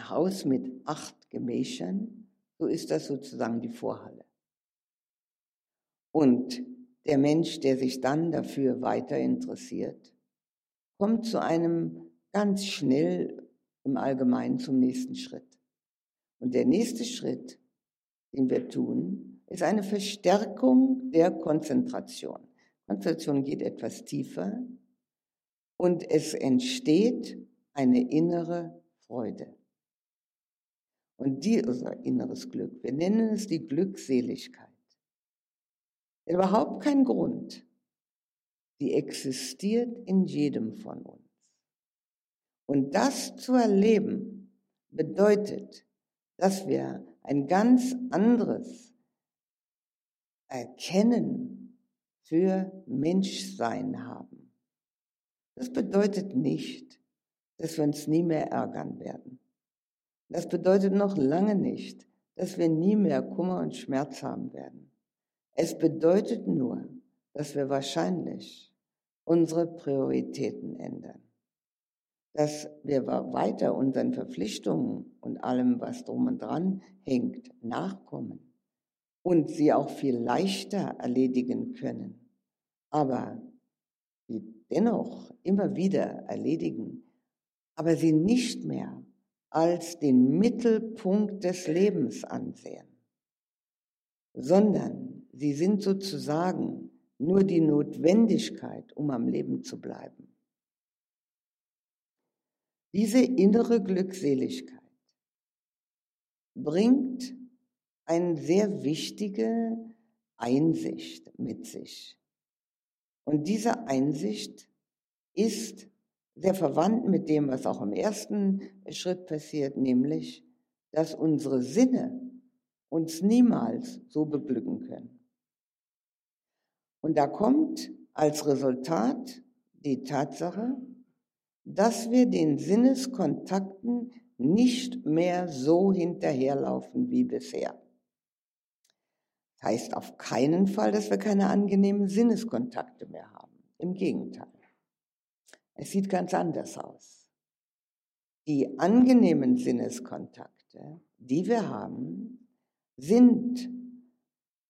Haus mit acht Gemächern, so ist das sozusagen die Vorhalle. Und der Mensch, der sich dann dafür weiter interessiert, kommt zu einem ganz schnell im Allgemeinen zum nächsten Schritt. Und der nächste Schritt, den wir tun, ist eine Verstärkung der Konzentration. Konzentration geht etwas tiefer und es entsteht eine innere Freude. Und die, unser inneres Glück, wir nennen es die Glückseligkeit. Überhaupt kein Grund. Die existiert in jedem von uns. Und das zu erleben bedeutet, dass wir ein ganz anderes Erkennen für Menschsein haben. Das bedeutet nicht, dass wir uns nie mehr ärgern werden. Das bedeutet noch lange nicht, dass wir nie mehr Kummer und Schmerz haben werden. Es bedeutet nur, dass wir wahrscheinlich unsere Prioritäten ändern. Dass wir weiter unseren Verpflichtungen und allem, was drum und dran hängt, nachkommen und sie auch viel leichter erledigen können, aber die dennoch immer wieder erledigen, aber sie nicht mehr als den Mittelpunkt des Lebens ansehen, sondern sie sind sozusagen nur die Notwendigkeit, um am Leben zu bleiben. Diese innere Glückseligkeit bringt eine sehr wichtige Einsicht mit sich. Und diese Einsicht ist sehr verwandt mit dem, was auch im ersten Schritt passiert, nämlich, dass unsere Sinne uns niemals so beglücken können. Und da kommt als Resultat die Tatsache, dass wir den Sinneskontakten nicht mehr so hinterherlaufen wie bisher. Das heißt auf keinen Fall, dass wir keine angenehmen Sinneskontakte mehr haben. Im Gegenteil. Es sieht ganz anders aus. Die angenehmen Sinneskontakte, die wir haben, sind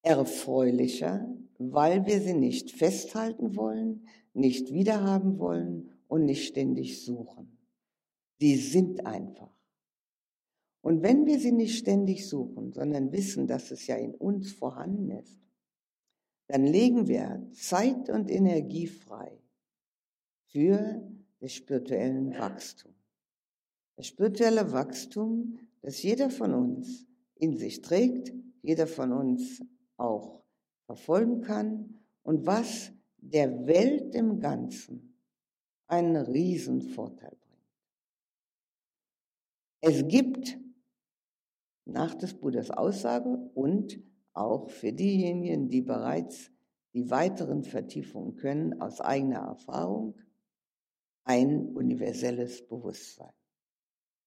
erfreulicher, weil wir sie nicht festhalten wollen, nicht wiederhaben wollen und nicht ständig suchen. Sie sind einfach. Und wenn wir sie nicht ständig suchen, sondern wissen, dass es ja in uns vorhanden ist, dann legen wir Zeit und Energie frei für das spirituellen Wachstum. Das spirituelle Wachstum, das jeder von uns in sich trägt, jeder von uns auch verfolgen kann und was der Welt im Ganzen einen riesen Vorteil bringt. Es gibt nach des Buddhas Aussage und auch für diejenigen, die bereits die weiteren Vertiefungen können aus eigener Erfahrung, ein universelles Bewusstsein.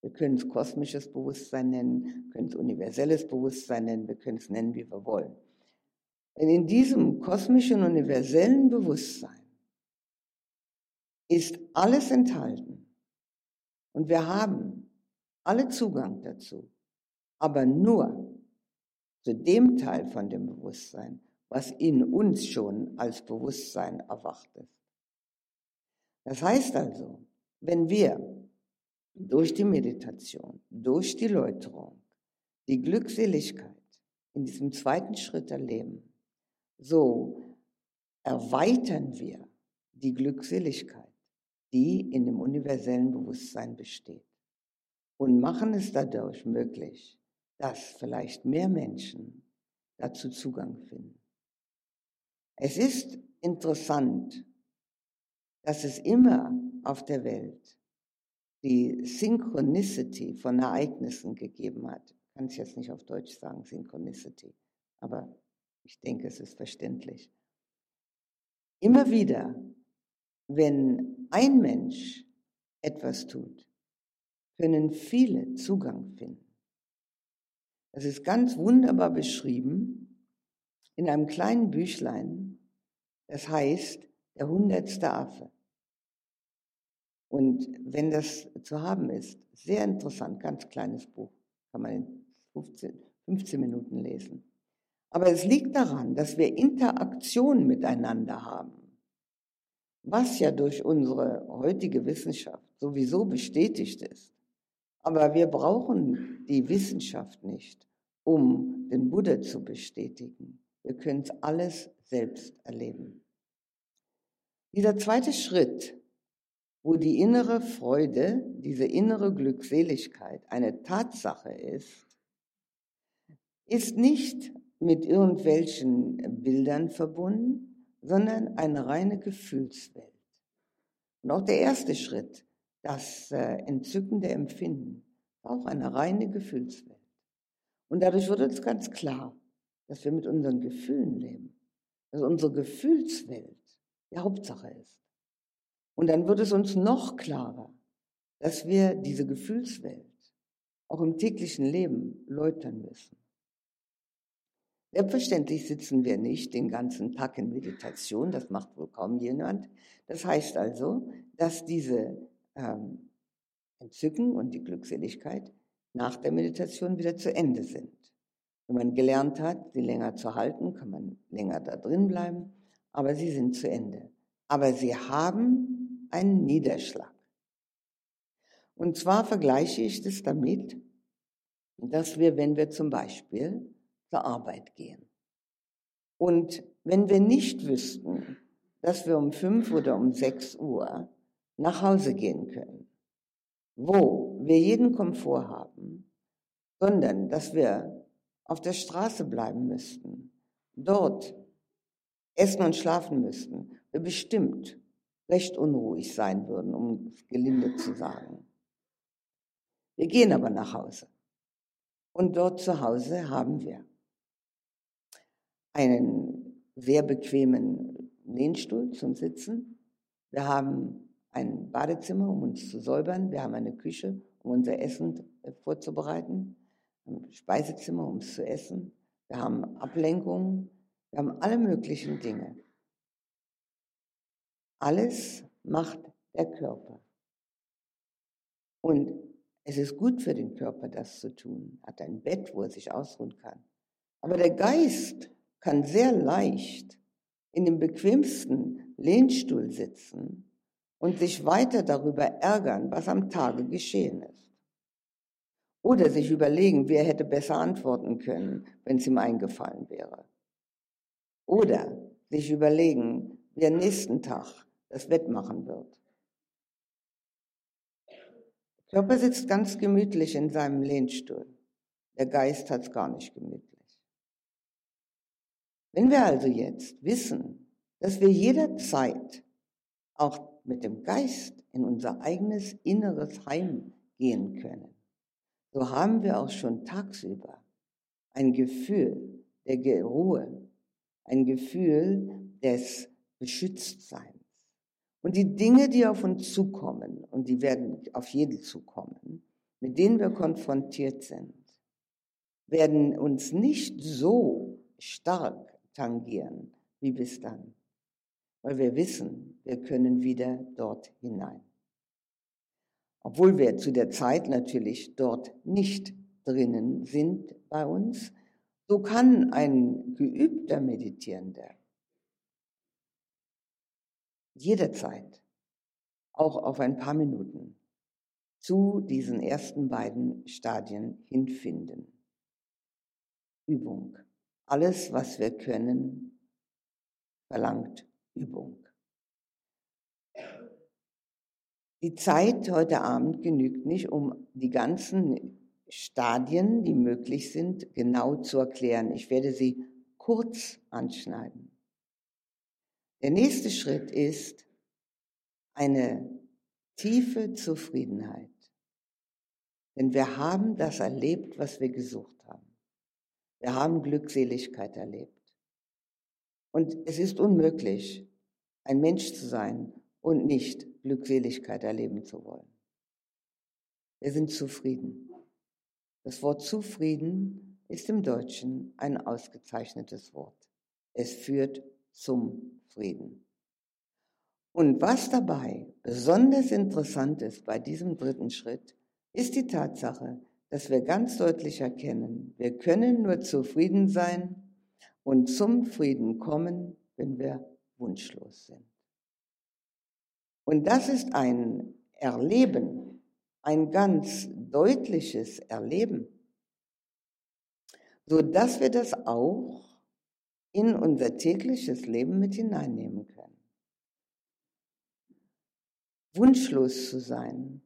Wir können es kosmisches Bewusstsein nennen, können es universelles Bewusstsein nennen, wir können es nennen, wie wir wollen. Und in diesem kosmischen universellen Bewusstsein ist alles enthalten. Und wir haben alle Zugang dazu, aber nur zu dem Teil von dem Bewusstsein, was in uns schon als Bewusstsein erwacht ist. Das heißt also, wenn wir durch die Meditation, durch die Läuterung, die Glückseligkeit in diesem zweiten Schritt erleben, so erweitern wir die Glückseligkeit, die in dem universellen Bewusstsein besteht und machen es dadurch möglich, dass vielleicht mehr Menschen dazu Zugang finden. Es ist interessant, dass es immer auf der Welt die Synchronicity von Ereignissen gegeben hat. Ich kann es jetzt nicht auf Deutsch sagen, Synchronicity, aber ich denke, es ist verständlich. Immer wieder, wenn ein Mensch etwas tut, können viele Zugang finden. Das ist ganz wunderbar beschrieben in einem kleinen Büchlein, das heißt Der hundertste Affe. Und wenn das zu haben ist, sehr interessant, ganz kleines Buch, kann man in 15, 15 Minuten lesen. Aber es liegt daran, dass wir Interaktion miteinander haben, was ja durch unsere heutige Wissenschaft sowieso bestätigt ist. Aber wir brauchen die Wissenschaft nicht, um den Buddha zu bestätigen. Wir können es alles selbst erleben. Dieser zweite Schritt wo die innere Freude, diese innere Glückseligkeit eine Tatsache ist, ist nicht mit irgendwelchen Bildern verbunden, sondern eine reine Gefühlswelt. Und auch der erste Schritt, das äh, entzückende Empfinden, auch eine reine Gefühlswelt. Und dadurch wird uns ganz klar, dass wir mit unseren Gefühlen leben, dass unsere Gefühlswelt die Hauptsache ist. Und dann wird es uns noch klarer, dass wir diese Gefühlswelt auch im täglichen Leben läutern müssen. Selbstverständlich sitzen wir nicht den ganzen Tag in Meditation, das macht wohl kaum jemand. Das heißt also, dass diese ähm, Entzücken und die Glückseligkeit nach der Meditation wieder zu Ende sind. Wenn man gelernt hat, sie länger zu halten, kann man länger da drin bleiben. aber sie sind zu Ende. Aber sie haben einen Niederschlag. Und zwar vergleiche ich das damit, dass wir, wenn wir zum Beispiel zur Arbeit gehen und wenn wir nicht wüssten, dass wir um fünf oder um sechs Uhr nach Hause gehen können, wo wir jeden Komfort haben, sondern dass wir auf der Straße bleiben müssten, dort essen und schlafen müssten, wir bestimmt recht unruhig sein würden, um gelinde zu sagen. Wir gehen aber nach Hause. Und dort zu Hause haben wir einen sehr bequemen Lehnstuhl zum Sitzen. Wir haben ein Badezimmer, um uns zu säubern. Wir haben eine Küche, um unser Essen äh, vorzubereiten. Ein Speisezimmer, um es zu essen. Wir haben Ablenkungen. Wir haben alle möglichen Dinge. Alles macht der Körper. Und es ist gut für den Körper, das zu tun. Er hat ein Bett, wo er sich ausruhen kann. Aber der Geist kann sehr leicht in dem bequemsten Lehnstuhl sitzen und sich weiter darüber ärgern, was am Tage geschehen ist. Oder sich überlegen, wer hätte besser antworten können, wenn es ihm eingefallen wäre. Oder sich überlegen, wer nächsten Tag das wettmachen wird. Der Körper sitzt ganz gemütlich in seinem Lehnstuhl. Der Geist hat es gar nicht gemütlich. Wenn wir also jetzt wissen, dass wir jederzeit auch mit dem Geist in unser eigenes inneres Heim gehen können, so haben wir auch schon tagsüber ein Gefühl der Ruhe, ein Gefühl des Beschütztseins. Und die Dinge, die auf uns zukommen, und die werden auf jeden zukommen, mit denen wir konfrontiert sind, werden uns nicht so stark tangieren wie bis dann. Weil wir wissen, wir können wieder dort hinein. Obwohl wir zu der Zeit natürlich dort nicht drinnen sind bei uns, so kann ein geübter Meditierender jederzeit, auch auf ein paar Minuten, zu diesen ersten beiden Stadien hinfinden. Übung. Alles, was wir können, verlangt Übung. Die Zeit heute Abend genügt nicht, um die ganzen Stadien, die möglich sind, genau zu erklären. Ich werde sie kurz anschneiden. Der nächste Schritt ist eine tiefe Zufriedenheit. Denn wir haben das erlebt, was wir gesucht wir haben Glückseligkeit erlebt. Und es ist unmöglich, ein Mensch zu sein und nicht Glückseligkeit erleben zu wollen. Wir sind zufrieden. Das Wort zufrieden ist im Deutschen ein ausgezeichnetes Wort. Es führt zum Frieden. Und was dabei besonders interessant ist bei diesem dritten Schritt, ist die Tatsache, dass wir ganz deutlich erkennen, wir können nur zufrieden sein und zum Frieden kommen, wenn wir wunschlos sind. Und das ist ein Erleben, ein ganz deutliches Erleben, so dass wir das auch in unser tägliches Leben mit hineinnehmen können. Wunschlos zu sein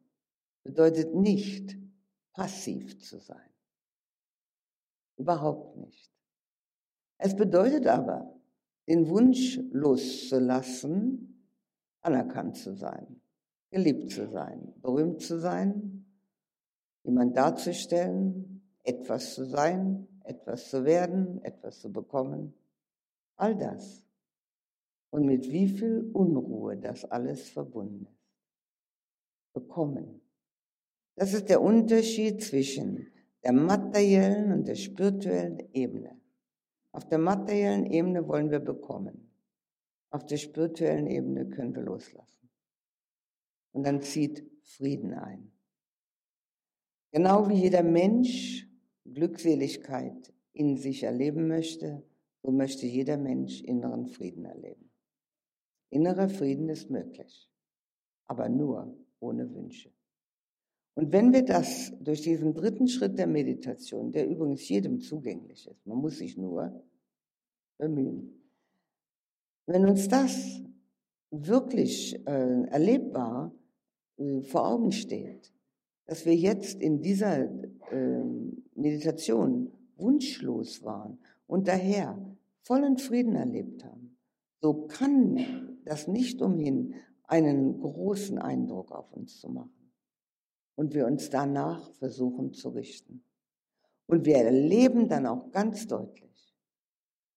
bedeutet nicht, passiv zu sein. Überhaupt nicht. Es bedeutet aber, den Wunsch loszulassen, anerkannt zu sein, geliebt zu sein, berühmt zu sein, jemand darzustellen, etwas zu sein, etwas zu werden, etwas zu bekommen. All das. Und mit wie viel Unruhe das alles verbunden ist. Bekommen. Das ist der Unterschied zwischen der materiellen und der spirituellen Ebene. Auf der materiellen Ebene wollen wir bekommen. Auf der spirituellen Ebene können wir loslassen. Und dann zieht Frieden ein. Genau wie jeder Mensch Glückseligkeit in sich erleben möchte, so möchte jeder Mensch inneren Frieden erleben. Innerer Frieden ist möglich, aber nur ohne Wünsche. Und wenn wir das durch diesen dritten Schritt der Meditation, der übrigens jedem zugänglich ist, man muss sich nur bemühen, wenn uns das wirklich äh, erlebbar äh, vor Augen steht, dass wir jetzt in dieser äh, Meditation wunschlos waren und daher vollen Frieden erlebt haben, so kann das nicht umhin, einen großen Eindruck auf uns zu machen. Und wir uns danach versuchen zu richten. Und wir erleben dann auch ganz deutlich,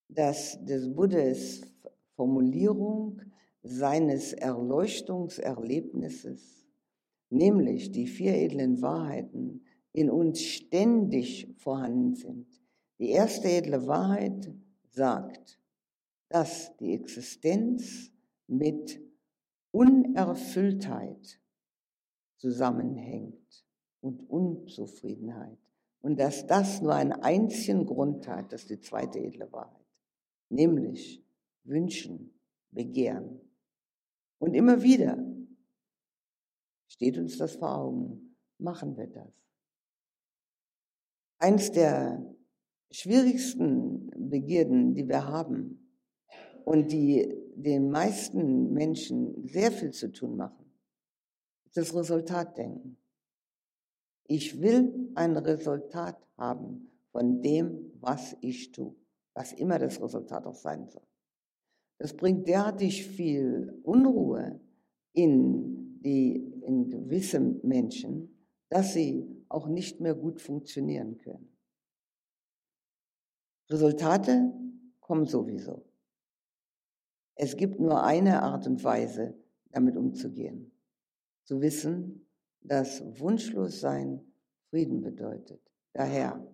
dass des Buddhas Formulierung seines Erleuchtungserlebnisses, nämlich die vier edlen Wahrheiten, in uns ständig vorhanden sind. Die erste edle Wahrheit sagt, dass die Existenz mit Unerfülltheit zusammenhängt und Unzufriedenheit. Und dass das nur einen einzigen Grund hat, das ist die zweite edle Wahrheit, nämlich wünschen, begehren. Und immer wieder steht uns das vor Augen, machen wir das. Eins der schwierigsten Begierden, die wir haben und die den meisten Menschen sehr viel zu tun machen, ist das Resultatdenken. Ich will ein Resultat haben von dem, was ich tue, was immer das Resultat auch sein soll. Das bringt derartig viel Unruhe in, die, in gewisse Menschen, dass sie auch nicht mehr gut funktionieren können. Resultate kommen sowieso. Es gibt nur eine Art und Weise, damit umzugehen. Zu wissen, dass Wunschlossein Frieden bedeutet. Daher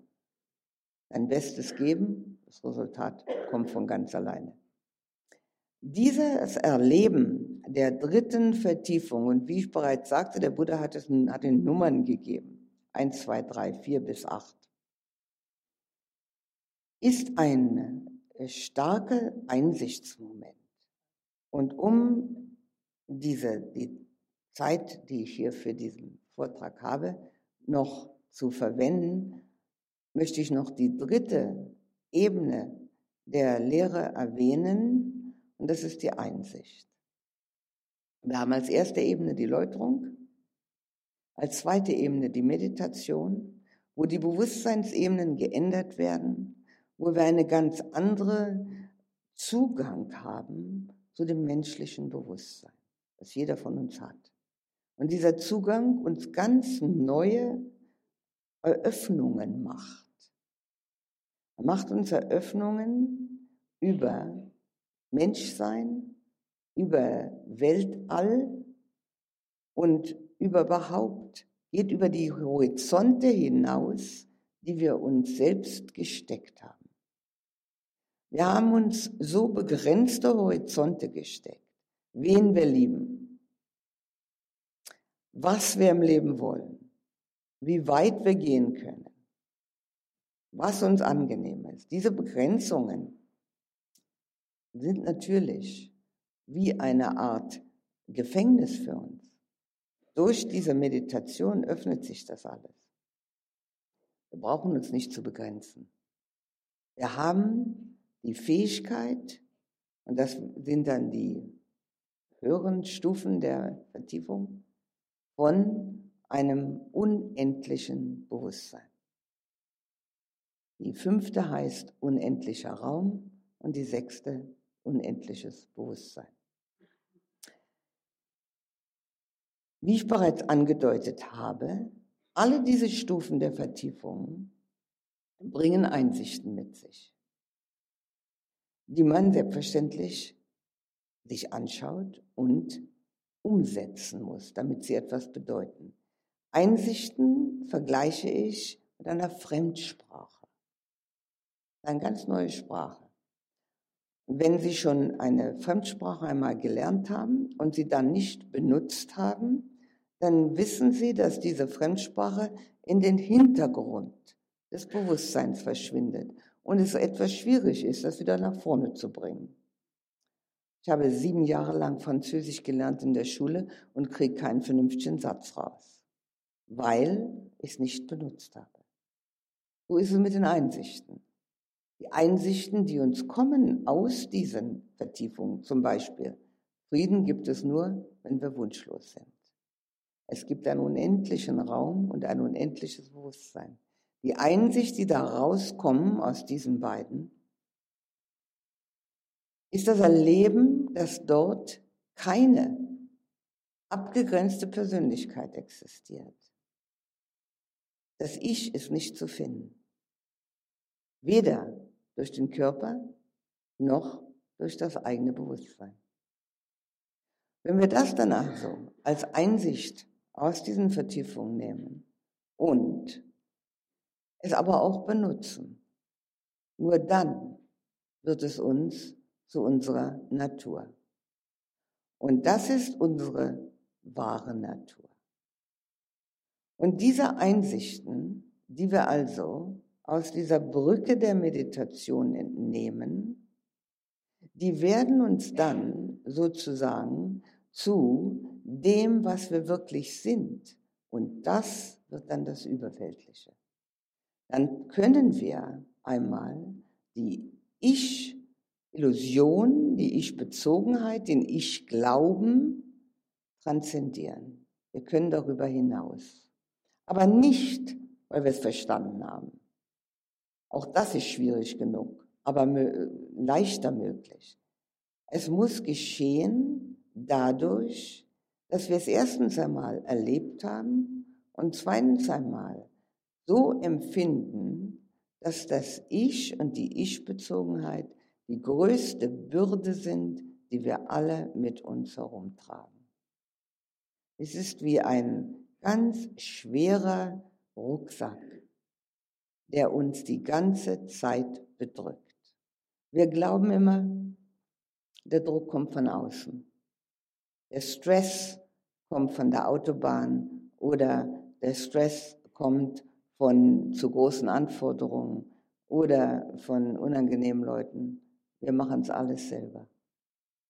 dein Bestes geben, das Resultat kommt von ganz alleine. Dieses Erleben der dritten Vertiefung, und wie ich bereits sagte, der Buddha hat, es, hat den Nummern gegeben, 1, 2, 3, 4 bis 8, ist ein starker Einsichtsmoment. Und um diese, die Zeit, die ich hier für diesen Vortrag habe, noch zu verwenden, möchte ich noch die dritte Ebene der Lehre erwähnen, und das ist die Einsicht. Wir haben als erste Ebene die Läuterung, als zweite Ebene die Meditation, wo die Bewusstseinsebenen geändert werden, wo wir einen ganz anderen Zugang haben zu dem menschlichen Bewusstsein, das jeder von uns hat. Und dieser Zugang uns ganz neue Eröffnungen macht. Er macht uns Eröffnungen über Menschsein, über Weltall und über überhaupt, geht über die Horizonte hinaus, die wir uns selbst gesteckt haben. Wir haben uns so begrenzte Horizonte gesteckt, wen wir lieben, was wir im Leben wollen, wie weit wir gehen können, was uns angenehm ist. Diese Begrenzungen sind natürlich wie eine Art Gefängnis für uns. Durch diese Meditation öffnet sich das alles. Wir brauchen uns nicht zu begrenzen. Wir haben die Fähigkeit, und das sind dann die höheren Stufen der Vertiefung, von einem unendlichen Bewusstsein. Die fünfte heißt unendlicher Raum und die sechste unendliches Bewusstsein. Wie ich bereits angedeutet habe, alle diese Stufen der Vertiefung bringen Einsichten mit sich, die man selbstverständlich sich anschaut und umsetzen muss, damit sie etwas bedeuten. Einsichten vergleiche ich mit einer Fremdsprache, eine ganz neue Sprache. Wenn Sie schon eine Fremdsprache einmal gelernt haben und sie dann nicht benutzt haben, dann wissen Sie, dass diese Fremdsprache in den Hintergrund des Bewusstseins verschwindet und es etwas schwierig ist, das wieder nach vorne zu bringen. Ich habe sieben Jahre lang Französisch gelernt in der Schule und kriege keinen vernünftigen Satz raus, weil ich es nicht benutzt habe. So ist es mit den Einsichten. Die Einsichten, die uns kommen aus diesen Vertiefungen, zum Beispiel, Frieden gibt es nur, wenn wir wunschlos sind. Es gibt einen unendlichen Raum und ein unendliches Bewusstsein. Die Einsicht, die da rauskommen aus diesen beiden, ist das Erleben, dass dort keine abgegrenzte Persönlichkeit existiert. Das Ich ist nicht zu finden. Weder durch den Körper noch durch das eigene Bewusstsein. Wenn wir das dann also als Einsicht aus diesen Vertiefungen nehmen und es aber auch benutzen, nur dann wird es uns zu unserer Natur. Und das ist unsere wahre Natur. Und diese Einsichten, die wir also aus dieser Brücke der Meditation entnehmen, die werden uns dann sozusagen zu dem, was wir wirklich sind. Und das wird dann das Überweltliche. Dann können wir einmal die Ich-Illusion, die Ich-Bezogenheit, den Ich-Glauben transzendieren. Wir können darüber hinaus. Aber nicht, weil wir es verstanden haben. Auch das ist schwierig genug, aber leichter möglich. Es muss geschehen dadurch, dass wir es erstens einmal erlebt haben und zweitens einmal so empfinden, dass das Ich und die Ich-Bezogenheit die größte Bürde sind, die wir alle mit uns herumtragen. Es ist wie ein ganz schwerer Rucksack, der uns die ganze Zeit bedrückt. Wir glauben immer, der Druck kommt von außen. Der Stress kommt von der Autobahn oder der Stress kommt von zu großen Anforderungen oder von unangenehmen Leuten. Wir machen es alles selber.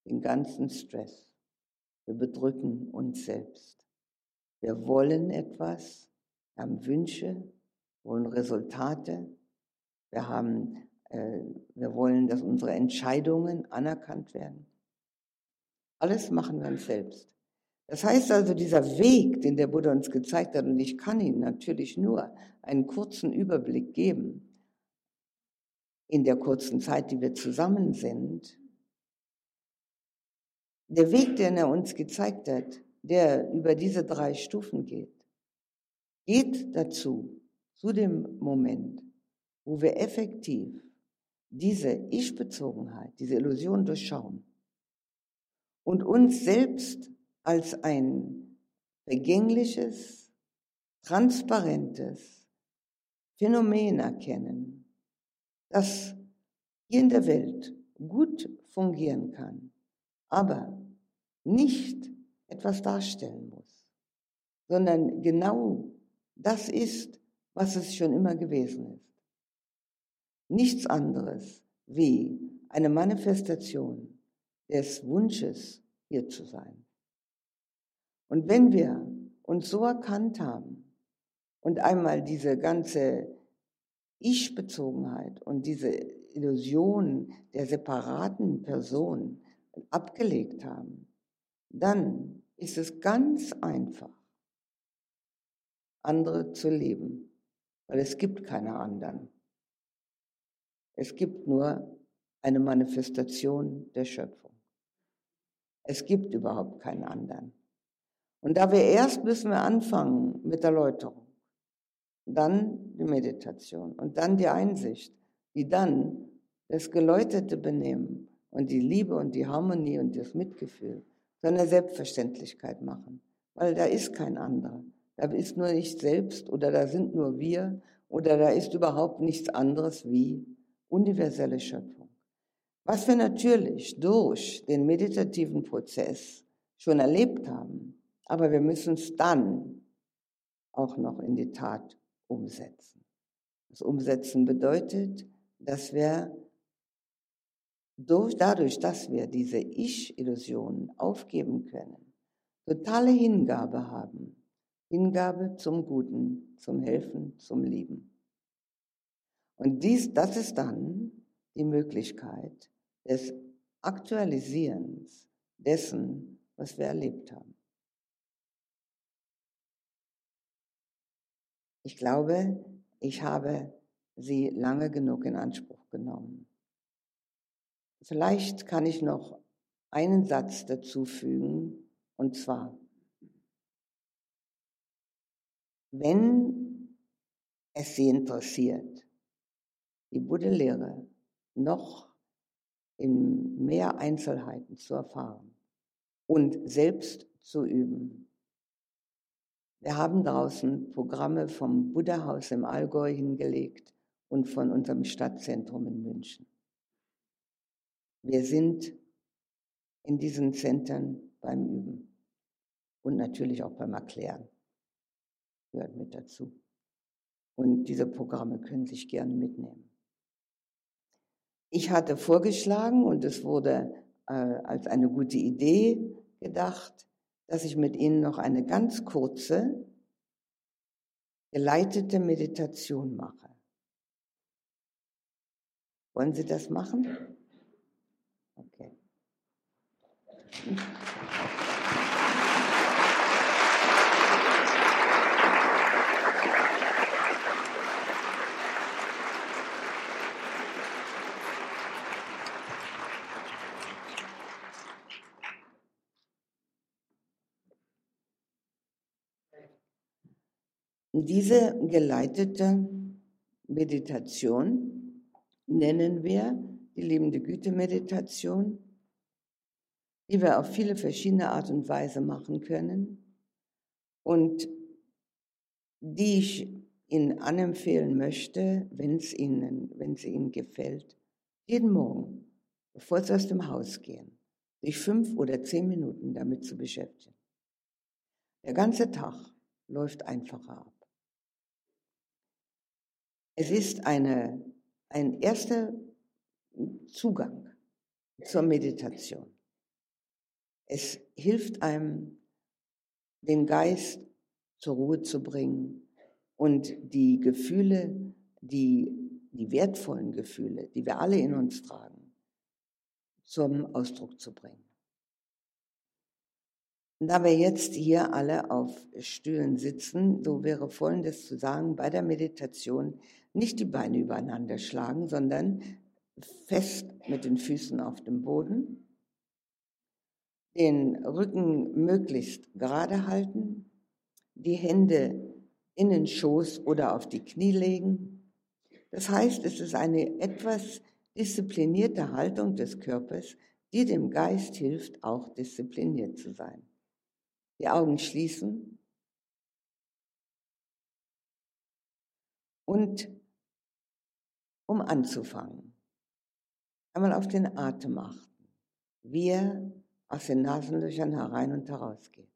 Den ganzen Stress. Wir bedrücken uns selbst. Wir wollen etwas, haben Wünsche, wollen Resultate. Wir haben, äh, wir wollen, dass unsere Entscheidungen anerkannt werden. Alles machen wir uns selbst. Das heißt also, dieser Weg, den der Buddha uns gezeigt hat, und ich kann Ihnen natürlich nur einen kurzen Überblick geben, in der kurzen Zeit, die wir zusammen sind, der Weg, den er uns gezeigt hat, der über diese drei Stufen geht, geht dazu, zu dem Moment, wo wir effektiv diese Ich-Bezogenheit, diese Illusion durchschauen und uns selbst als ein vergängliches, transparentes Phänomen erkennen, das hier in der Welt gut fungieren kann, aber nicht etwas darstellen muss, sondern genau das ist, was es schon immer gewesen ist. Nichts anderes wie eine Manifestation des Wunsches, hier zu sein. Und wenn wir uns so erkannt haben und einmal diese ganze Ich-Bezogenheit und diese Illusion der separaten Person abgelegt haben, dann ist es ganz einfach, andere zu leben weil es gibt keine anderen. Es gibt nur eine Manifestation der Schöpfung. Es gibt überhaupt keinen anderen. Und da wir erst müssen wir anfangen mit der Läuterung, dann die Meditation und dann die Einsicht, die dann das geläuterte Benehmen und die Liebe und die Harmonie und das Mitgefühl zu einer Selbstverständlichkeit machen, weil da ist kein anderer. Da ist nur ich selbst oder da sind nur wir oder da ist überhaupt nichts anderes wie universelle Schöpfung. Was wir natürlich durch den meditativen Prozess schon erlebt haben, aber wir müssen es dann auch noch in die Tat umsetzen. Das Umsetzen bedeutet, dass wir durch, dadurch, dass wir diese Ich-Illusionen aufgeben können, totale Hingabe haben, Hingabe zum Guten, zum Helfen, zum Lieben. Und dies, das ist dann die Möglichkeit des Aktualisierens dessen, was wir erlebt haben. Ich glaube, ich habe sie lange genug in Anspruch genommen. Vielleicht kann ich noch einen Satz dazu fügen, und zwar, wenn es Sie interessiert, die Buddha-Lehre noch in mehr Einzelheiten zu erfahren und selbst zu üben. Wir haben draußen Programme vom Buddha-Haus im Allgäu hingelegt und von unserem Stadtzentrum in München. Wir sind in diesen Zentren beim Üben und natürlich auch beim Erklären. Gehört mit dazu. Und diese Programme können sich gerne mitnehmen. Ich hatte vorgeschlagen, und es wurde äh, als eine gute Idee gedacht, dass ich mit Ihnen noch eine ganz kurze, geleitete Meditation mache. Wollen Sie das machen? Okay. Diese geleitete Meditation nennen wir die liebende Güte-Meditation, die wir auf viele verschiedene Art und Weise machen können und die ich Ihnen anempfehlen möchte, wenn es Ihnen, wenn es Ihnen gefällt, jeden Morgen, bevor Sie aus dem Haus gehen, sich fünf oder zehn Minuten damit zu beschäftigen. Der ganze Tag läuft einfacher ab. Es ist eine, ein erster Zugang zur Meditation. Es hilft einem, den Geist zur Ruhe zu bringen und die Gefühle, die, die wertvollen Gefühle, die wir alle in uns tragen, zum Ausdruck zu bringen. Da wir jetzt hier alle auf Stühlen sitzen, so wäre Folgendes zu sagen, bei der Meditation nicht die Beine übereinander schlagen, sondern fest mit den Füßen auf dem Boden, den Rücken möglichst gerade halten, die Hände in den Schoß oder auf die Knie legen. Das heißt, es ist eine etwas disziplinierte Haltung des Körpers, die dem Geist hilft, auch diszipliniert zu sein die Augen schließen und um anzufangen, einmal auf den Atem achten, wie er aus den Nasenlöchern herein und heraus geht.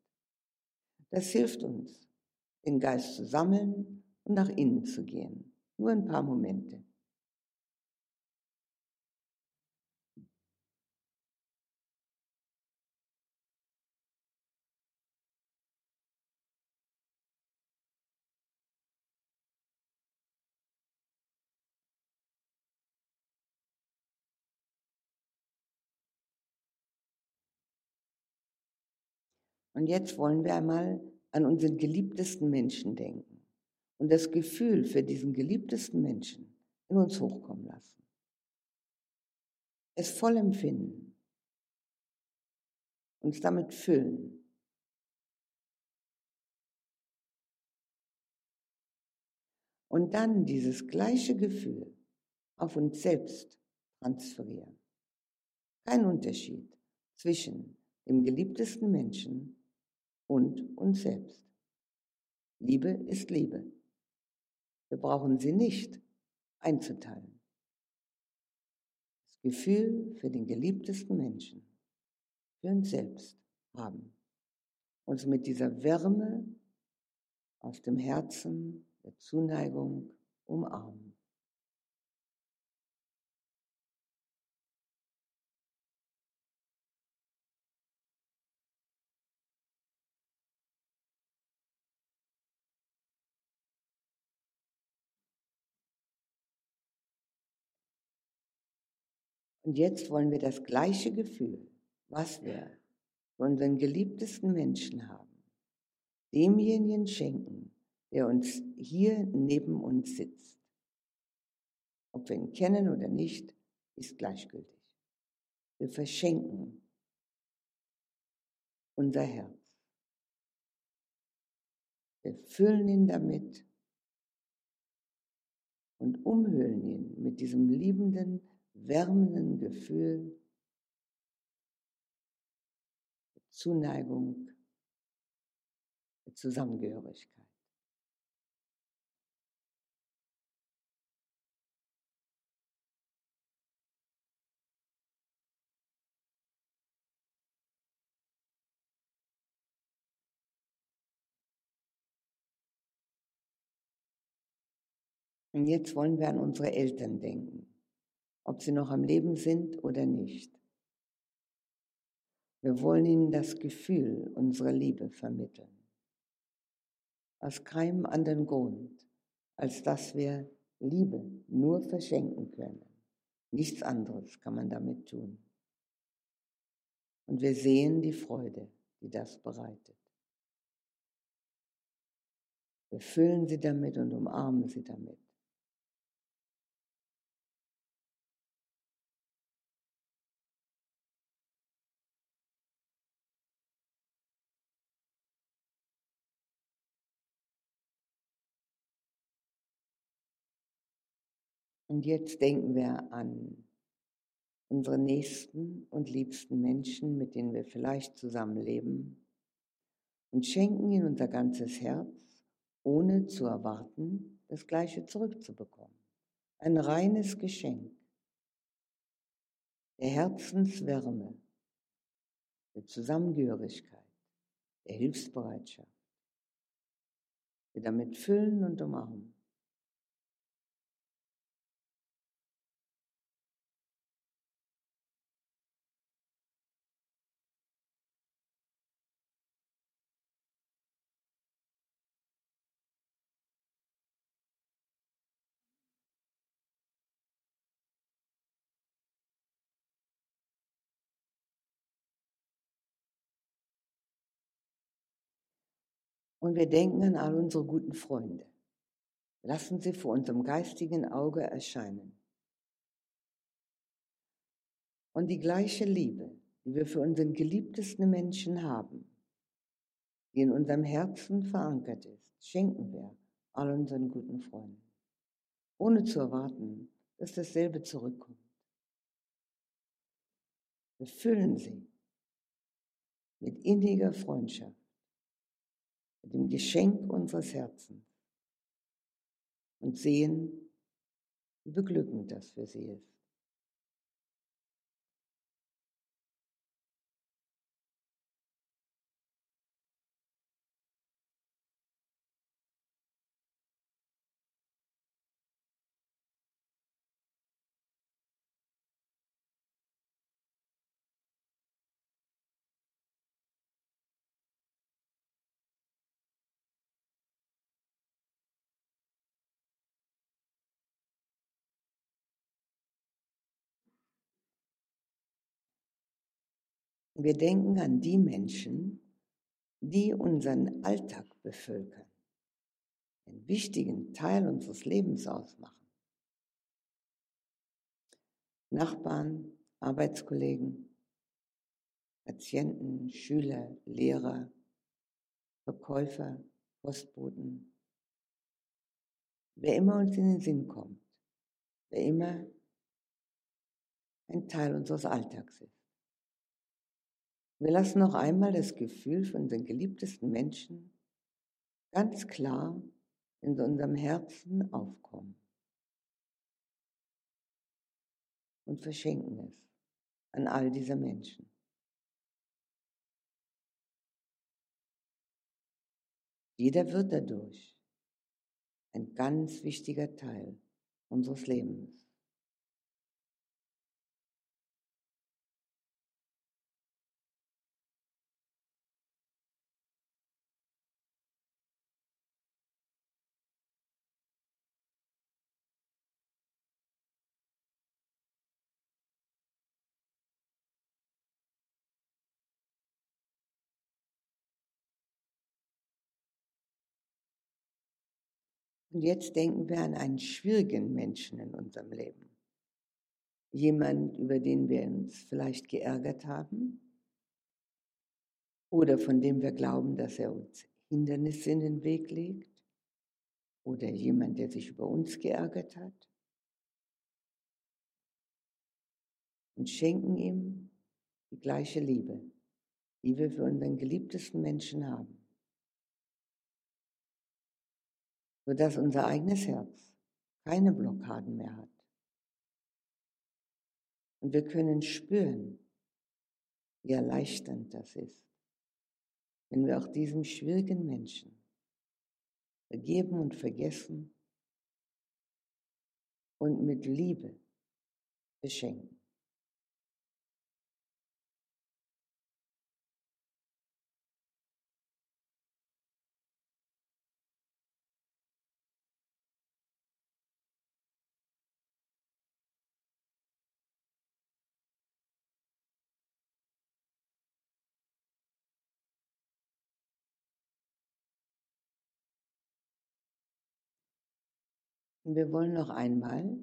Das hilft uns, den Geist zu sammeln und nach innen zu gehen. Nur ein paar Momente. Und jetzt wollen wir einmal an unseren geliebtesten Menschen denken und das Gefühl für diesen geliebtesten Menschen in uns hochkommen lassen. Es voll empfinden, uns damit füllen. Und dann dieses gleiche Gefühl auf uns selbst transferieren. Kein Unterschied zwischen dem geliebtesten Menschen und uns selbst. Liebe ist Liebe. Wir brauchen sie nicht einzuteilen. Das Gefühl für den geliebtesten Menschen, für uns selbst haben. Uns mit dieser Wärme aus dem Herzen, der Zuneigung umarmen. Und jetzt wollen wir das gleiche Gefühl, was wir für unseren geliebtesten Menschen haben, demjenigen schenken, der uns hier neben uns sitzt. Ob wir ihn kennen oder nicht, ist gleichgültig. Wir verschenken unser Herz. Wir füllen ihn damit und umhüllen ihn mit diesem liebenden, wärmenden Gefühl der Zuneigung, der Zusammengehörigkeit. Und jetzt wollen wir an unsere Eltern denken, ob sie noch am Leben sind oder nicht. Wir wollen ihnen das Gefühl unserer Liebe vermitteln. Aus keinem anderen Grund, als dass wir Liebe nur verschenken können. Nichts anderes kann man damit tun. Und wir sehen die Freude, die das bereitet. Wir füllen sie damit und umarmen sie damit. Und jetzt denken wir an unsere nächsten und liebsten Menschen, mit denen wir vielleicht zusammenleben und schenken ihnen unser ganzes Herz, ohne zu erwarten, das Gleiche zurückzubekommen. Ein reines Geschenk der Herzenswärme, der Zusammengehörigkeit, der Hilfsbereitschaft. Wir damit füllen und umarmen. Und wir denken an all unsere guten Freunde. Lassen sie vor unserem geistigen Auge erscheinen. Und die gleiche Liebe, die wir für unseren geliebtesten Menschen haben, die in unserem Herzen verankert ist, schenken wir all unseren guten Freunden, ohne zu erwarten, dass dasselbe zurückkommt. Wir füllen sie mit inniger Freundschaft mit dem Geschenk unseres Herzens und sehen, wie beglückend das für sie ist. Wir denken an die Menschen, die unseren Alltag bevölkern, einen wichtigen Teil unseres Lebens ausmachen. Nachbarn, Arbeitskollegen, Patienten, Schüler, Lehrer, Verkäufer, Postboten, wer immer uns in den Sinn kommt, wer immer ein Teil unseres Alltags ist. Wir lassen noch einmal das Gefühl von den geliebtesten Menschen ganz klar in unserem Herzen aufkommen und verschenken es an all diese Menschen. Jeder wird dadurch ein ganz wichtiger Teil unseres Lebens. Und jetzt denken wir an einen schwierigen Menschen in unserem Leben. Jemand, über den wir uns vielleicht geärgert haben. Oder von dem wir glauben, dass er uns Hindernisse in den Weg legt. Oder jemand, der sich über uns geärgert hat. Und schenken ihm die gleiche Liebe, die wir für unseren geliebtesten Menschen haben, sodass unser eigenes Herz keine Blockaden mehr hat. Und wir können spüren, wie erleichternd das ist, wenn wir auch diesem schwierigen Menschen vergeben und vergessen und mit Liebe beschenken. Und wir wollen noch einmal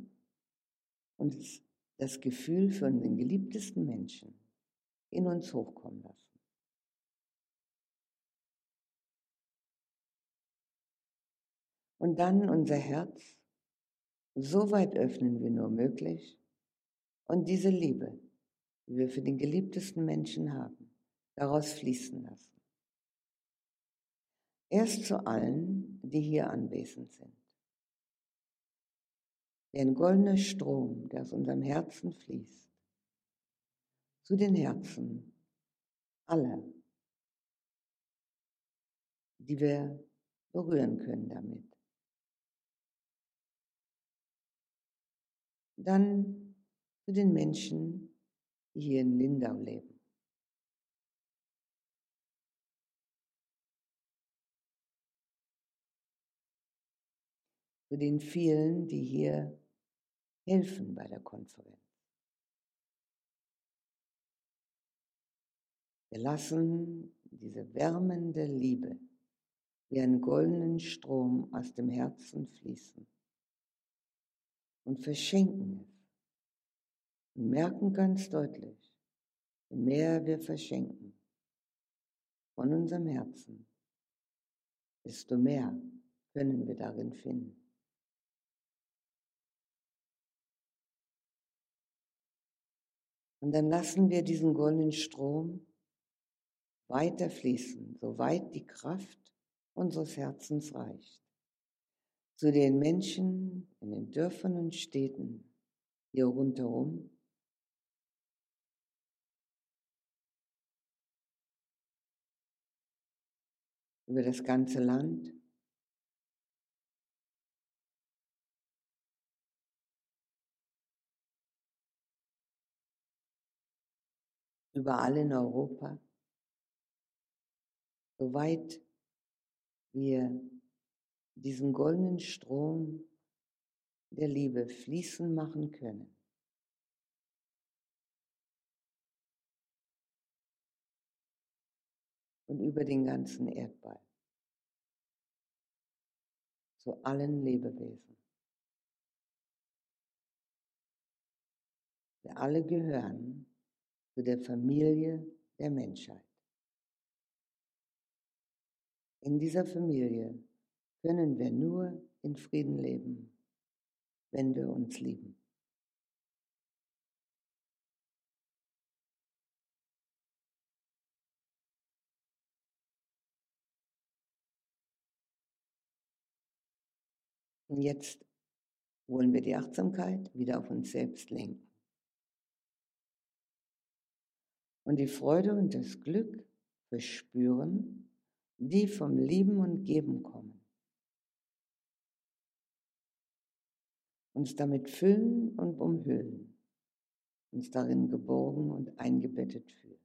uns das Gefühl für den geliebtesten Menschen in uns hochkommen lassen. Und dann unser Herz so weit öffnen wie nur möglich und diese Liebe, die wir für den geliebtesten Menschen haben, daraus fließen lassen. Erst zu allen, die hier anwesend sind ein goldener Strom, der aus unserem Herzen fließt, zu den Herzen aller, die wir berühren können damit. Dann zu den Menschen, die hier in Lindau leben. Zu den vielen, die hier helfen bei der Konferenz. Wir lassen diese wärmende Liebe wie einen goldenen Strom aus dem Herzen fließen und verschenken es und merken ganz deutlich, je mehr wir verschenken von unserem Herzen, desto mehr können wir darin finden. Und dann lassen wir diesen goldenen Strom weiter fließen, soweit die Kraft unseres Herzens reicht. Zu den Menschen in den Dörfern und Städten hier rundherum. Über das ganze Land. Überall in Europa, soweit wir diesen goldenen Strom der Liebe fließen machen können. Und über den ganzen Erdball zu allen Lebewesen. Wir alle gehören zu der Familie der Menschheit. In dieser Familie können wir nur in Frieden leben, wenn wir uns lieben. Und jetzt wollen wir die Achtsamkeit wieder auf uns selbst lenken. Und die Freude und das Glück verspüren, die vom Lieben und Geben kommen. Uns damit füllen und umhüllen, uns darin geborgen und eingebettet fühlen.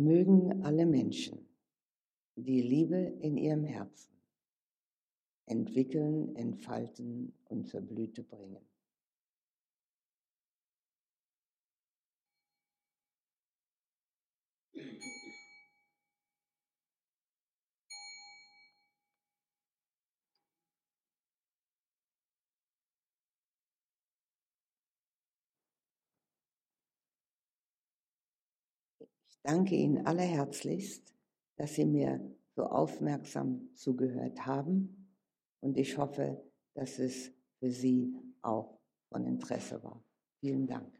Mögen alle Menschen die Liebe in ihrem Herzen entwickeln, entfalten und zur Blüte bringen. Danke Ihnen allerherzlichst, dass Sie mir so aufmerksam zugehört haben und ich hoffe, dass es für Sie auch von Interesse war. Vielen Dank.